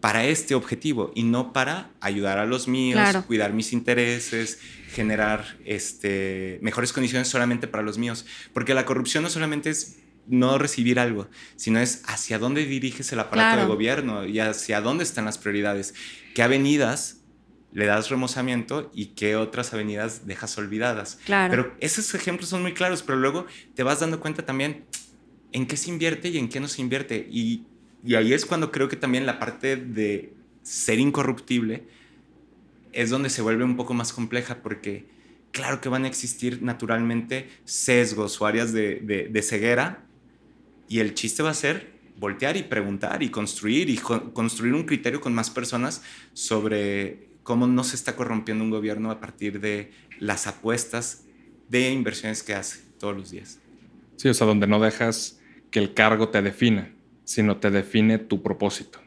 para este objetivo y no para ayudar a los míos, claro. cuidar mis intereses, generar este, mejores condiciones solamente para los míos. Porque la corrupción no solamente es no recibir algo, sino es hacia dónde diriges el aparato claro. de gobierno y hacia dónde están las prioridades. ¿Qué avenidas le das remozamiento y qué otras avenidas dejas olvidadas? Claro. Pero esos ejemplos son muy claros, pero luego te vas dando cuenta también en qué se invierte y en qué no se invierte. Y y ahí es cuando creo que también la parte de ser incorruptible es donde se vuelve un poco más compleja porque claro que van a existir naturalmente sesgos o áreas de, de, de ceguera y el chiste va a ser voltear y preguntar y construir y construir un criterio con más personas sobre cómo no se está corrompiendo un gobierno a partir de las apuestas de inversiones que hace todos los días. Sí, o sea, donde no dejas que el cargo te defina sino te define tu propósito.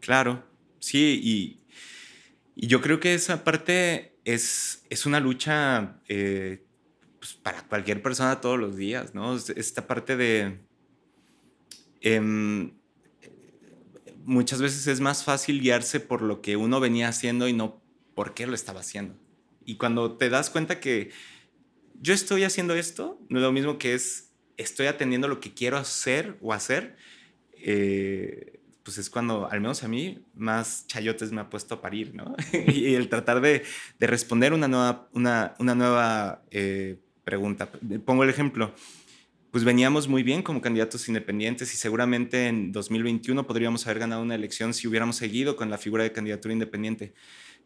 Claro, sí, y, yo creo que esa parte es, es una lucha eh, pues para cualquier persona todos los días, ¿no? Esta parte de... Eh, muchas veces es más fácil guiarse por lo que uno venía haciendo y no por qué lo estaba haciendo. Y cuando te das cuenta que yo estoy haciendo esto, no es lo mismo que es, estoy atendiendo lo que quiero hacer o hacer, eh, pues es cuando, al menos a mí, más chayotes me ha puesto a parir, ¿no? *laughs* y el tratar de, de, responder una nueva, una nueva eh, pregunta. Pongo el ejemplo. Pues veníamos muy bien como candidatos independientes y seguramente en 2021 podríamos haber ganado una elección si hubiéramos seguido con la figura de candidatura independiente,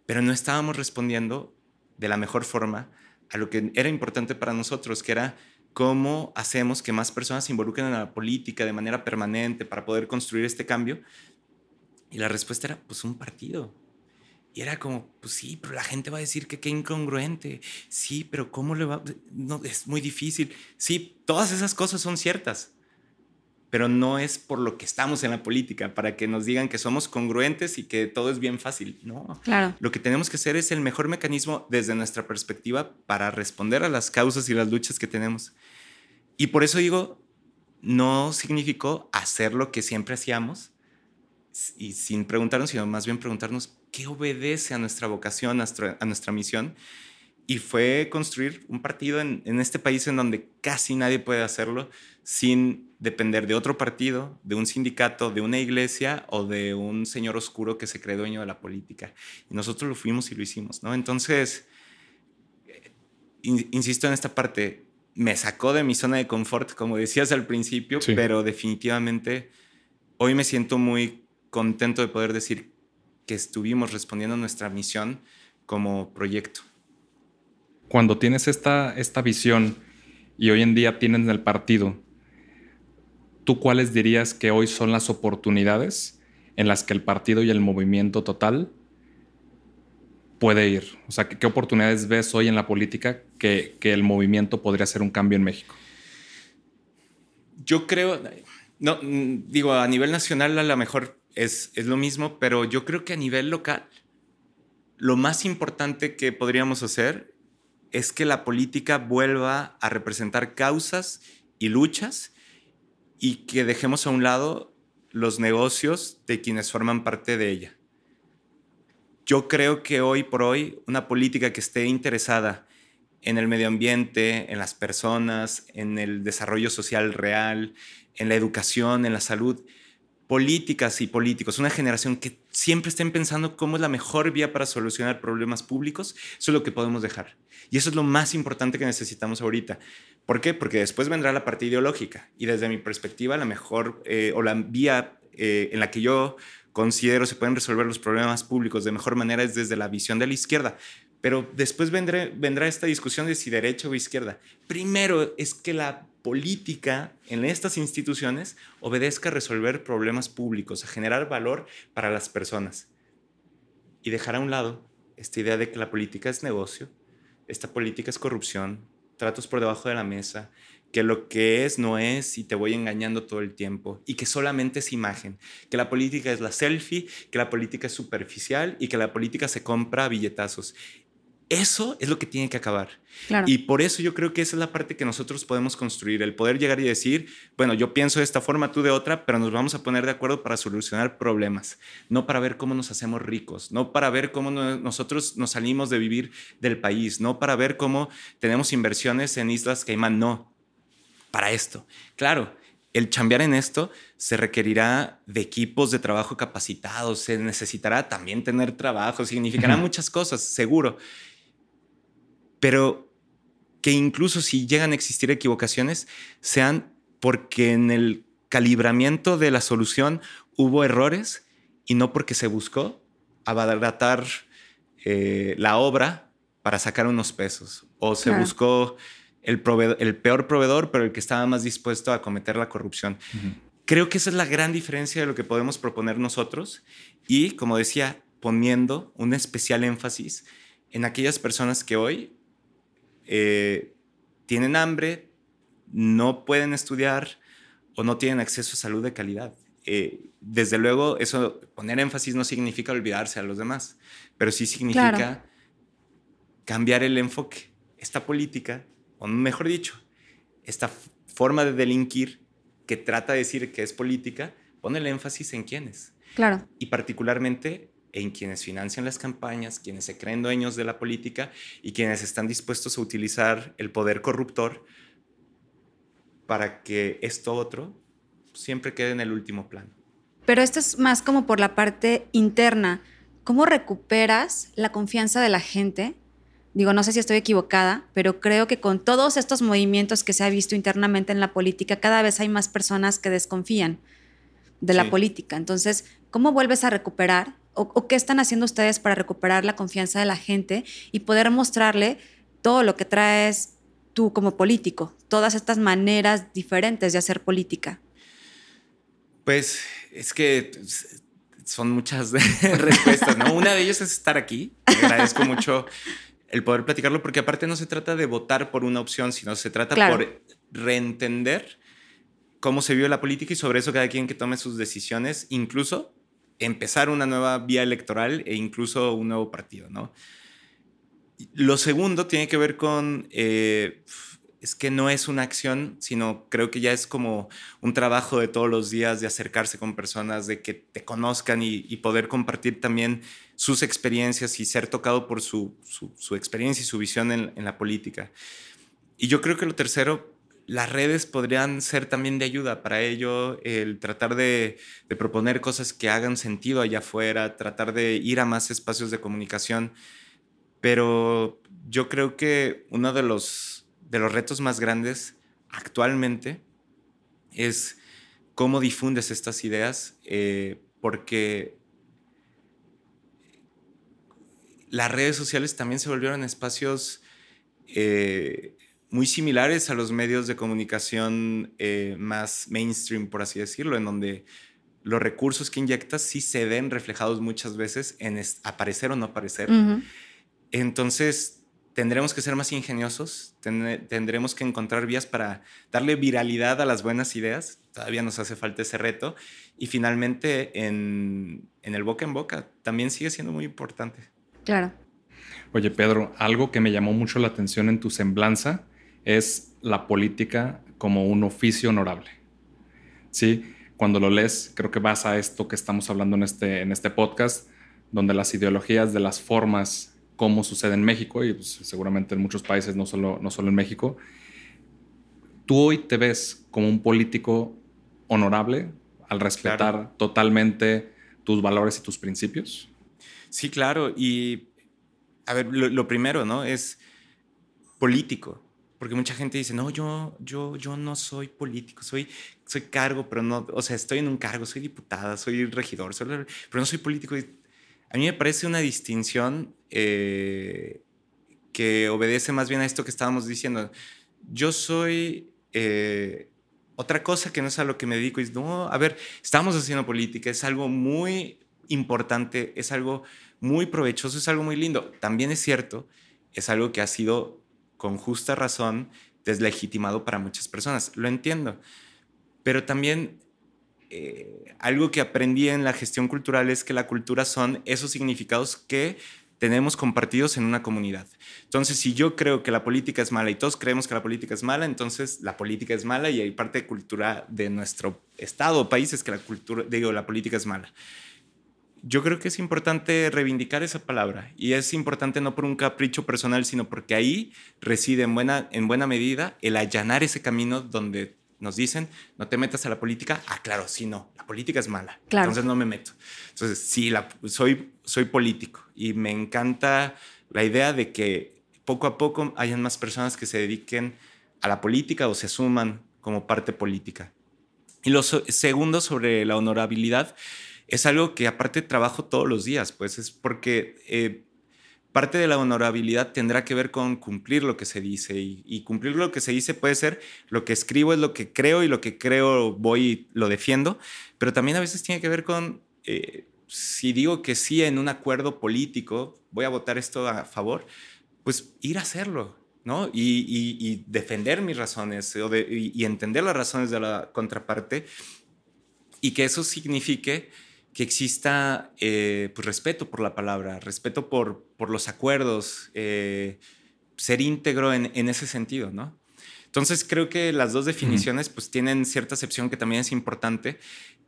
pero no estábamos respondiendo de la mejor forma a lo que era importante para nosotros, que era cómo hacemos que más personas se involucren en la política de manera permanente para poder construir este cambio. Y la respuesta era, pues un partido. Y era como, pues sí, pero la gente va a decir que qué incongruente. Sí, pero ¿cómo le va? No, es muy difícil. Sí, todas esas cosas son ciertas pero no es por lo que estamos en la política, para que nos digan que somos congruentes y que todo es bien fácil. No. Claro. Lo que tenemos que hacer es el mejor mecanismo desde nuestra perspectiva para responder a las causas y las luchas que tenemos. Y por eso digo, no significó hacer lo que siempre hacíamos y sin preguntarnos, sino más bien preguntarnos qué obedece a nuestra vocación, a nuestra, a nuestra misión. Y fue construir un partido en, en este país en donde casi nadie puede hacerlo sin depender de otro partido, de un sindicato, de una iglesia o de un señor oscuro que se cree dueño de la política. Y nosotros lo fuimos y lo hicimos, ¿no? Entonces, eh, insisto en esta parte, me sacó de mi zona de confort, como decías al principio, pero definitivamente hoy me siento muy contento de poder decir que estuvimos respondiendo a nuestra misión como proyecto. Cuando tienes esta, esta visión y hoy en día tienes el partido, ¿tú cuáles dirías que hoy son las oportunidades en las que el partido y el movimiento total puede ir? O sea, ¿qué, oportunidades ves hoy en la política que, el movimiento podría hacer un cambio en México? Yo creo, no, digo, a nivel nacional a lo mejor es, es lo mismo, pero yo creo que a nivel local lo más importante que podríamos hacer es que la política vuelva a representar causas y luchas y que dejemos a un lado los negocios de quienes forman parte de ella. Yo creo que hoy por hoy una política que esté interesada en el medio ambiente, en las personas, en el desarrollo social real, en la educación, en la salud, políticas y políticos, una generación que siempre estén pensando cómo es la mejor vía para solucionar problemas públicos, eso es lo que podemos dejar. Y eso es lo más importante que necesitamos ahorita. ¿Por qué? Porque después vendrá la parte ideológica y desde mi perspectiva la mejor eh, o la vía eh, en la que yo considero se pueden resolver los problemas públicos de mejor manera es desde la visión de la izquierda. Pero después vendrá esta discusión de si derecha o izquierda. Primero es que la política en estas instituciones obedezca a resolver problemas públicos, a generar valor para las personas. Y dejar a un lado esta idea de que la política es negocio, esta política es corrupción, tratos por debajo de la mesa, que lo que es no es y te voy engañando todo el tiempo y que solamente es imagen, que la política es la selfie, que la política es superficial y que la política se compra a billetazos. Eso es lo que tiene que acabar. Y por eso yo creo que esa es la parte que nosotros podemos construir, el poder llegar y decir, bueno, yo pienso de esta forma, tú de otra, pero nos vamos a poner de acuerdo para solucionar problemas, no para ver cómo nos hacemos ricos, no para ver cómo nosotros nos salimos de vivir del país, no para ver cómo tenemos inversiones en Islas Caimán, no, para esto. Claro, el chambear en esto se requerirá de equipos de trabajo capacitados, se necesitará también tener trabajo, significará muchas cosas, seguro pero que incluso si llegan a existir equivocaciones, sean porque en el calibramiento de la solución hubo errores y no porque se buscó abaratar eh, la obra para sacar unos pesos. O se buscó el, el, peor proveedor, pero el que estaba más dispuesto a cometer la corrupción. Creo que esa es la gran diferencia de lo que podemos proponer nosotros y, como decía, poniendo un especial énfasis en aquellas personas que hoy eh, tienen hambre, no pueden estudiar o no tienen acceso a salud de calidad. Eh, desde luego, eso, poner énfasis no significa olvidarse a los demás, pero sí significa cambiar el enfoque. Esta política, o mejor dicho, esta forma de delinquir que trata de decir que es política, pone el énfasis en quiénes. Claro. Y particularmente en quienes financian las campañas, quienes se creen dueños de la política y quienes están dispuestos a utilizar el poder corruptor para que esto otro siempre quede en el último plano. Pero esto es más como por la parte interna. ¿Cómo recuperas la confianza de la gente? Digo, no sé si estoy equivocada, pero creo que con todos estos movimientos que se ha visto internamente en la política, cada vez hay más personas que desconfían de la política. Entonces, ¿cómo vuelves a recuperar o, qué están haciendo ustedes para recuperar la confianza de la gente y poder mostrarle todo lo que traes tú como político, todas estas maneras diferentes de hacer política? Pues es que son muchas *laughs* respuestas, ¿no? Una de ellas es estar aquí. agradezco mucho el poder platicarlo porque aparte no se trata de votar por una opción, sino se trata por reentender cómo se vive la política y sobre eso cada quien que tome sus decisiones, incluso empezar una nueva vía electoral e incluso un nuevo partido, ¿no? Lo segundo tiene que ver con, eh, es que no es una acción, sino creo que ya es como un trabajo de todos los días de acercarse con personas, de que te conozcan y, poder compartir también sus experiencias y ser tocado por su, experiencia y su visión en, en la política. Y yo creo que lo tercero las redes podrían ser también de ayuda para ello, el tratar de, proponer cosas que hagan sentido allá afuera, tratar de ir a más espacios de comunicación. Pero yo creo que uno de los, de los retos más grandes actualmente es cómo difundes estas ideas, eh, porque las redes sociales también se volvieron espacios eh, muy similares a los medios de comunicación eh, más mainstream, por así decirlo, en donde los recursos que inyectas sí se ven reflejados muchas veces en aparecer o no aparecer. Entonces, tendremos que ser más ingeniosos, tendremos que encontrar vías para darle viralidad a las buenas ideas. Todavía nos hace falta ese reto. Y finalmente, en, en el boca en boca, también sigue siendo muy importante. Claro. Oye, Pedro, algo que me llamó mucho la atención en tu semblanza es la política como un oficio honorable. ¿Sí? Cuando lo lees, creo que vas a esto que estamos hablando en este, en este podcast, donde las ideologías de las formas, como sucede en México, y pues, seguramente en muchos países, no solo, no solo en México, ¿tú hoy te ves como un político honorable al respetar totalmente tus valores y tus principios? Sí, claro. Y, a ver, lo, lo primero, ¿no? Es político. Porque mucha gente dice, no, yo, yo, yo no soy político, soy, soy cargo, pero no, o sea, estoy en un cargo, soy diputada, soy regidor, pero no soy político. A mí me parece una distinción eh, que obedece más bien a esto que estábamos diciendo. Yo soy eh, otra cosa que no es a lo que me dedico. Es, no, a ver, estamos haciendo política, es algo muy importante, es algo muy provechoso, es algo muy lindo. También es cierto, es algo que ha sido con justa razón deslegitimado para muchas personas. Lo entiendo. Pero también eh, algo que aprendí en la gestión cultural es que la cultura son esos significados que tenemos compartidos en una comunidad. Entonces, si yo creo que la política es mala y todos creemos que la política es mala, entonces la política es mala y hay parte de cultura de nuestro estado o país es que la cultura, digo, la política es mala yo creo que es importante reivindicar esa palabra y es importante no por un capricho personal, sino porque ahí reside en buena, en buena medida el allanar ese camino donde nos dicen, no te metas a la política. Ah, claro, sí, no, la política es mala. Entonces no me meto. Entonces, sí, la, soy, soy político y me encanta la idea de que poco a poco hayan más personas que se dediquen a la política o se suman como parte política. Y lo segundo sobre la honorabilidad, es algo que aparte trabajo todos los días, pues es porque eh, parte de la honorabilidad tendrá que ver con cumplir lo que se dice y, cumplir lo que se dice puede ser lo que escribo es lo que creo y lo que creo voy y lo defiendo, pero también a veces tiene que ver con eh, si digo que sí en un acuerdo político, voy a votar esto a favor, pues ir a hacerlo, ¿no? Y, defender mis razones y, entender las razones de la contraparte y que eso signifique que exista eh, pues, respeto por la palabra, respeto por, por los acuerdos, eh, ser íntegro en, en, ese sentido, ¿no? Entonces creo que las dos definiciones pues tienen cierta acepción que también es importante,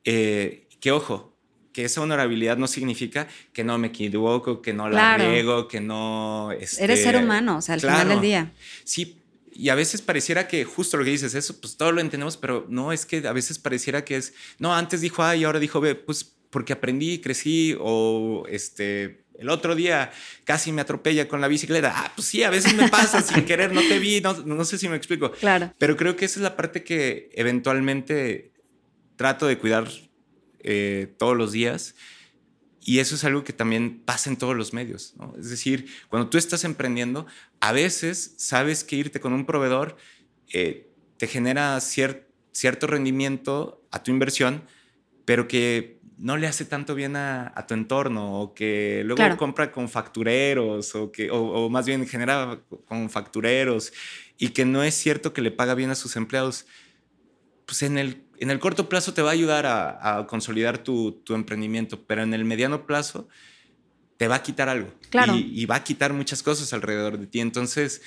eh, que ojo, que esa honorabilidad no significa que no me equivoco, que no la riego, que no... Este, Eres ser humano, o sea, al final del día. Sí, y a veces pareciera que justo lo que dices, eso, pues todo lo entendemos, pero no, es que a veces pareciera que es, no, antes dijo A y ahora dijo B, pues porque aprendí, crecí o este, el otro día casi me atropella con la bicicleta. Ah, pues sí, a veces me pasa sin *laughs* querer, no te vi, no, sé si me explico. Claro. Pero creo que esa es la parte que eventualmente trato de cuidar eh, todos los días. Y eso es algo que también pasa en todos los medios. Es decir, cuando tú estás emprendiendo, a veces sabes que irte con un proveedor eh, te genera cierto rendimiento a tu inversión, pero que no le hace tanto bien a, tu entorno o que luego compra con factureros o que o, más bien genera con factureros y que no es cierto que le paga bien a sus empleados, pues en el, en el corto plazo te va a ayudar a, consolidar tu, emprendimiento, pero en el mediano plazo te va a quitar algo. Y, y va a quitar muchas cosas alrededor de ti. Entonces,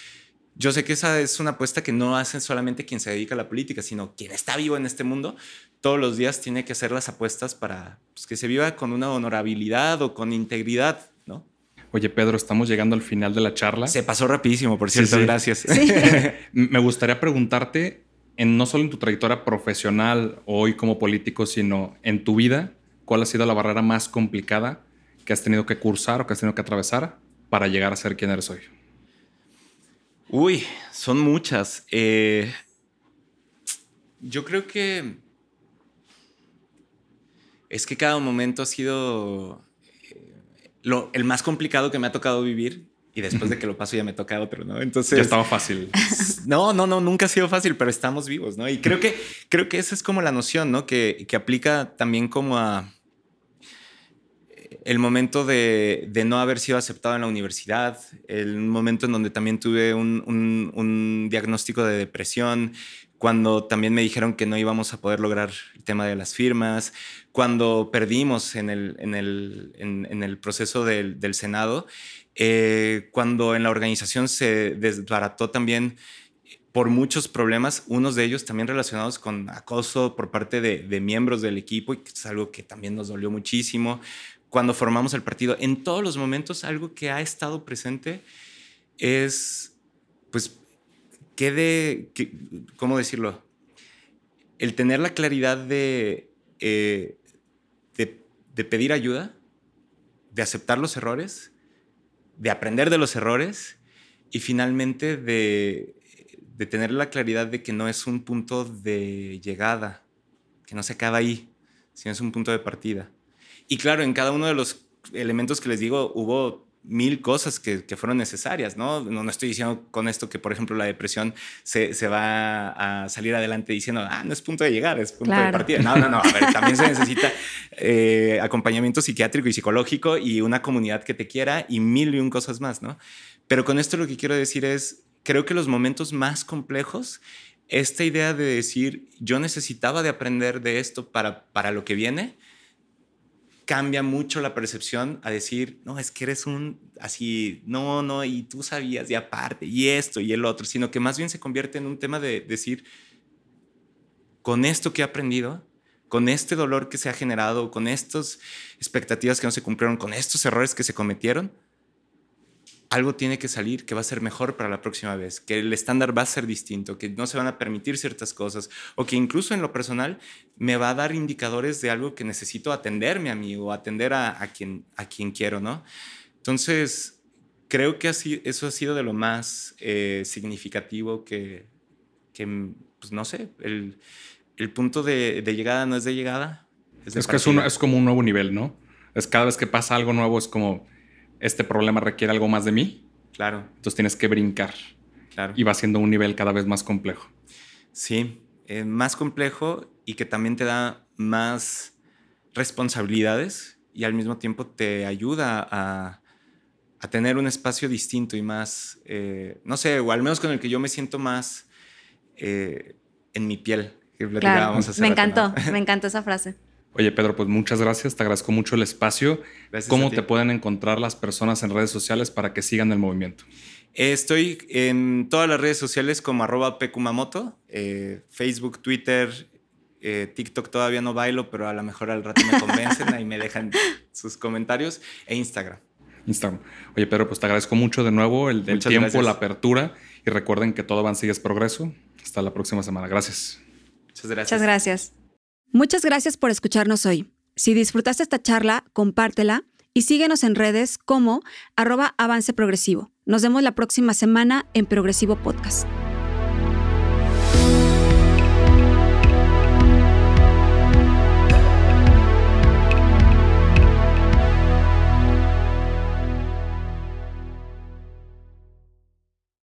yo sé que esa es una apuesta que no hace solamente quien se dedica a la política, sino quien está vivo en este mundo, todos los días tiene que hacer las apuestas para pues, que se viva con una honorabilidad o con integridad, ¿no? Oye, Pedro, estamos llegando al final de la charla. Se pasó rapidísimo, por cierto, gracias. *laughs* Me gustaría preguntarte, en, no solo en tu trayectoria profesional hoy como político, sino en tu vida, ¿cuál ha sido la barrera más complicada que has tenido que cursar o que has tenido que atravesar para llegar a ser quien eres hoy? Uy, son muchas. Eh, yo creo que es que cada momento ha sido eh, lo, el más complicado que me ha tocado vivir. Y después de que lo paso ya me toca otro, ¿no? Entonces... Ya estaba fácil. *laughs* No, no, no, nunca ha sido fácil, pero estamos vivos, ¿no? Y creo que, creo que esa es como la noción, ¿no? Que, que aplica también como a el momento de, no haber sido aceptado en la universidad, el momento en donde también tuve un, diagnóstico de depresión, cuando también me dijeron que no íbamos a poder lograr el tema de las firmas, cuando perdimos en el, proceso del, Senado, eh, cuando en la organización se desbarató también por muchos problemas, unos de ellos también relacionados con acoso por parte de, de miembros del equipo, y que es algo que también nos dolió muchísimo, cuando formamos el partido. En todos los momentos algo que ha estado presente es, pues, que de, ¿cómo decirlo? El tener la claridad de, eh, de, pedir ayuda, de aceptar los errores, de aprender de los errores y finalmente de, de tener la claridad de que no es un punto de llegada, que no se acaba ahí, sino es un punto de partida. Y claro, en cada uno de los elementos que les digo hubo mil cosas que, fueron necesarias, ¿no? ¿no? estoy diciendo con esto que, por ejemplo, la depresión se, va a salir adelante diciendo, ah, no es punto de llegar, es punto de partida. No, no, no, a ver, también se necesita eh, acompañamiento psiquiátrico y psicológico y una comunidad que te quiera y mil y un cosas más, ¿no? Pero con esto lo que quiero decir es, creo que los momentos más complejos, esta idea de decir, yo necesitaba de aprender de esto para, para lo que viene, cambia mucho la percepción a decir, no, es que eres un así, no, no, y tú sabías y aparte, y esto y el otro, sino que más bien se convierte en un tema de decir, con esto que he aprendido, con este dolor que se ha generado, con estas expectativas que no se cumplieron, con estos errores que se cometieron, algo tiene que salir que va a ser mejor para la próxima vez, que el estándar va a ser distinto, que no se van a permitir ciertas cosas o que incluso en lo personal me va a dar indicadores de algo que necesito atenderme a mí o atender a, quien, a quien quiero, ¿no? Entonces, creo que así, eso ha sido de lo más eh, significativo que, pues no sé, el, punto de, llegada no es de llegada. Es, que es, es como un nuevo nivel, ¿no? Es cada vez que pasa algo nuevo, es como este problema requiere algo más de mí. Claro. Entonces tienes que brincar. Claro. Y va siendo un nivel cada vez más complejo. Sí, eh, más complejo y que también te da más responsabilidades y al mismo tiempo te ayuda a, tener un espacio distinto y más, eh, no sé, o al menos con el que yo me siento más eh, en mi piel. claro. me encantó, *laughs* me encantó esa frase. Oye, Pedro, pues muchas gracias. Te agradezco mucho el espacio. ¿Cómo te pueden encontrar las personas en redes sociales para que sigan el movimiento? Estoy en todas las redes sociales como arroba pecumamoto, eh, Facebook, Twitter, Eh, TikTok todavía no bailo, pero a lo mejor al rato me convencen, ahí me dejan sus comentarios. E Instagram. Instagram. Oye, Pedro, pues te agradezco mucho de nuevo el, el tiempo, la apertura. Y recuerden que todo avance y es progreso. Hasta la próxima semana. Gracias. Muchas gracias. Muchas gracias. Muchas gracias por escucharnos hoy. Si disfrutaste esta charla, compártela y síguenos en redes como arroba avance progresivo. Nos vemos la próxima semana en Progresivo Podcast.